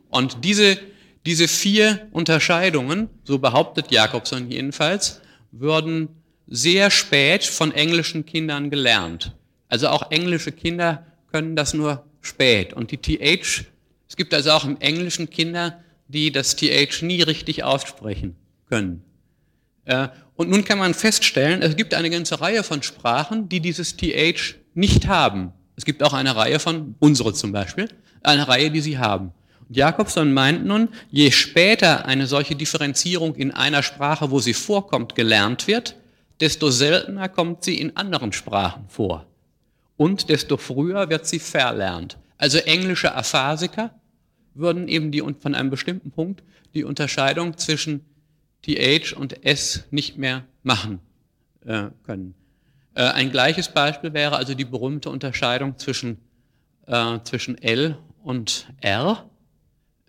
Und diese, diese vier Unterscheidungen, so behauptet Jakobson jedenfalls, würden sehr spät von englischen Kindern gelernt. Also auch englische Kinder können das nur spät. Und die TH, es gibt also auch im Englischen Kinder, die das TH nie richtig aussprechen können. Äh, und nun kann man feststellen, es gibt eine ganze Reihe von Sprachen, die dieses TH nicht haben. Es gibt auch eine Reihe von, unsere zum Beispiel, eine Reihe, die sie haben. Und Jakobson meint nun, je später eine solche Differenzierung in einer Sprache, wo sie vorkommt, gelernt wird, desto seltener kommt sie in anderen Sprachen vor. Und desto früher wird sie verlernt. Also englische Aphasiker würden eben die, von einem bestimmten Punkt die Unterscheidung zwischen TH und S nicht mehr machen äh, können. Äh, ein gleiches Beispiel wäre also die berühmte Unterscheidung zwischen, äh, zwischen L und R.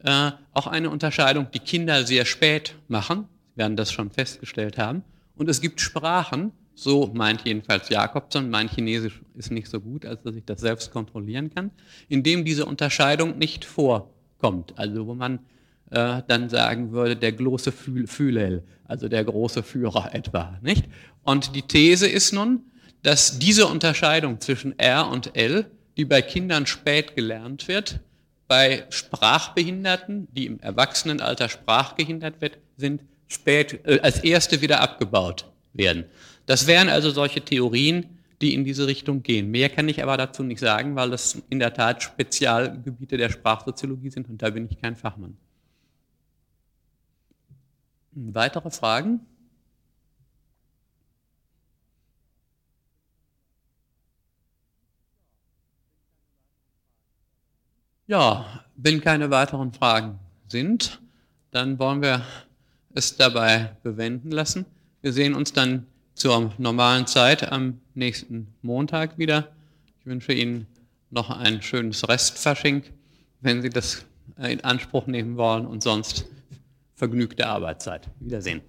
Äh, auch eine Unterscheidung, die Kinder sehr spät machen, Sie werden das schon festgestellt haben. Und es gibt Sprachen, so meint jedenfalls Jakobson, mein Chinesisch ist nicht so gut, als dass ich das selbst kontrollieren kann, in dem diese Unterscheidung nicht vorkommt. Also wo man äh, dann sagen würde, der große Fühlel, also der große Führer etwa. Nicht? Und die These ist nun, dass diese Unterscheidung zwischen R und L, die bei Kindern spät gelernt wird, bei Sprachbehinderten, die im Erwachsenenalter sprachgehindert wird, sind, spät, äh, als erste wieder abgebaut werden. Das wären also solche Theorien, die in diese Richtung gehen. Mehr kann ich aber dazu nicht sagen, weil das in der Tat Spezialgebiete der Sprachsoziologie sind und da bin ich kein Fachmann. Weitere Fragen? Ja, wenn keine weiteren Fragen sind, dann wollen wir es dabei bewenden lassen. Wir sehen uns dann zur normalen Zeit am nächsten Montag wieder. Ich wünsche Ihnen noch ein schönes Restfasching, wenn Sie das in Anspruch nehmen wollen und sonst vergnügte Arbeitszeit. Wiedersehen.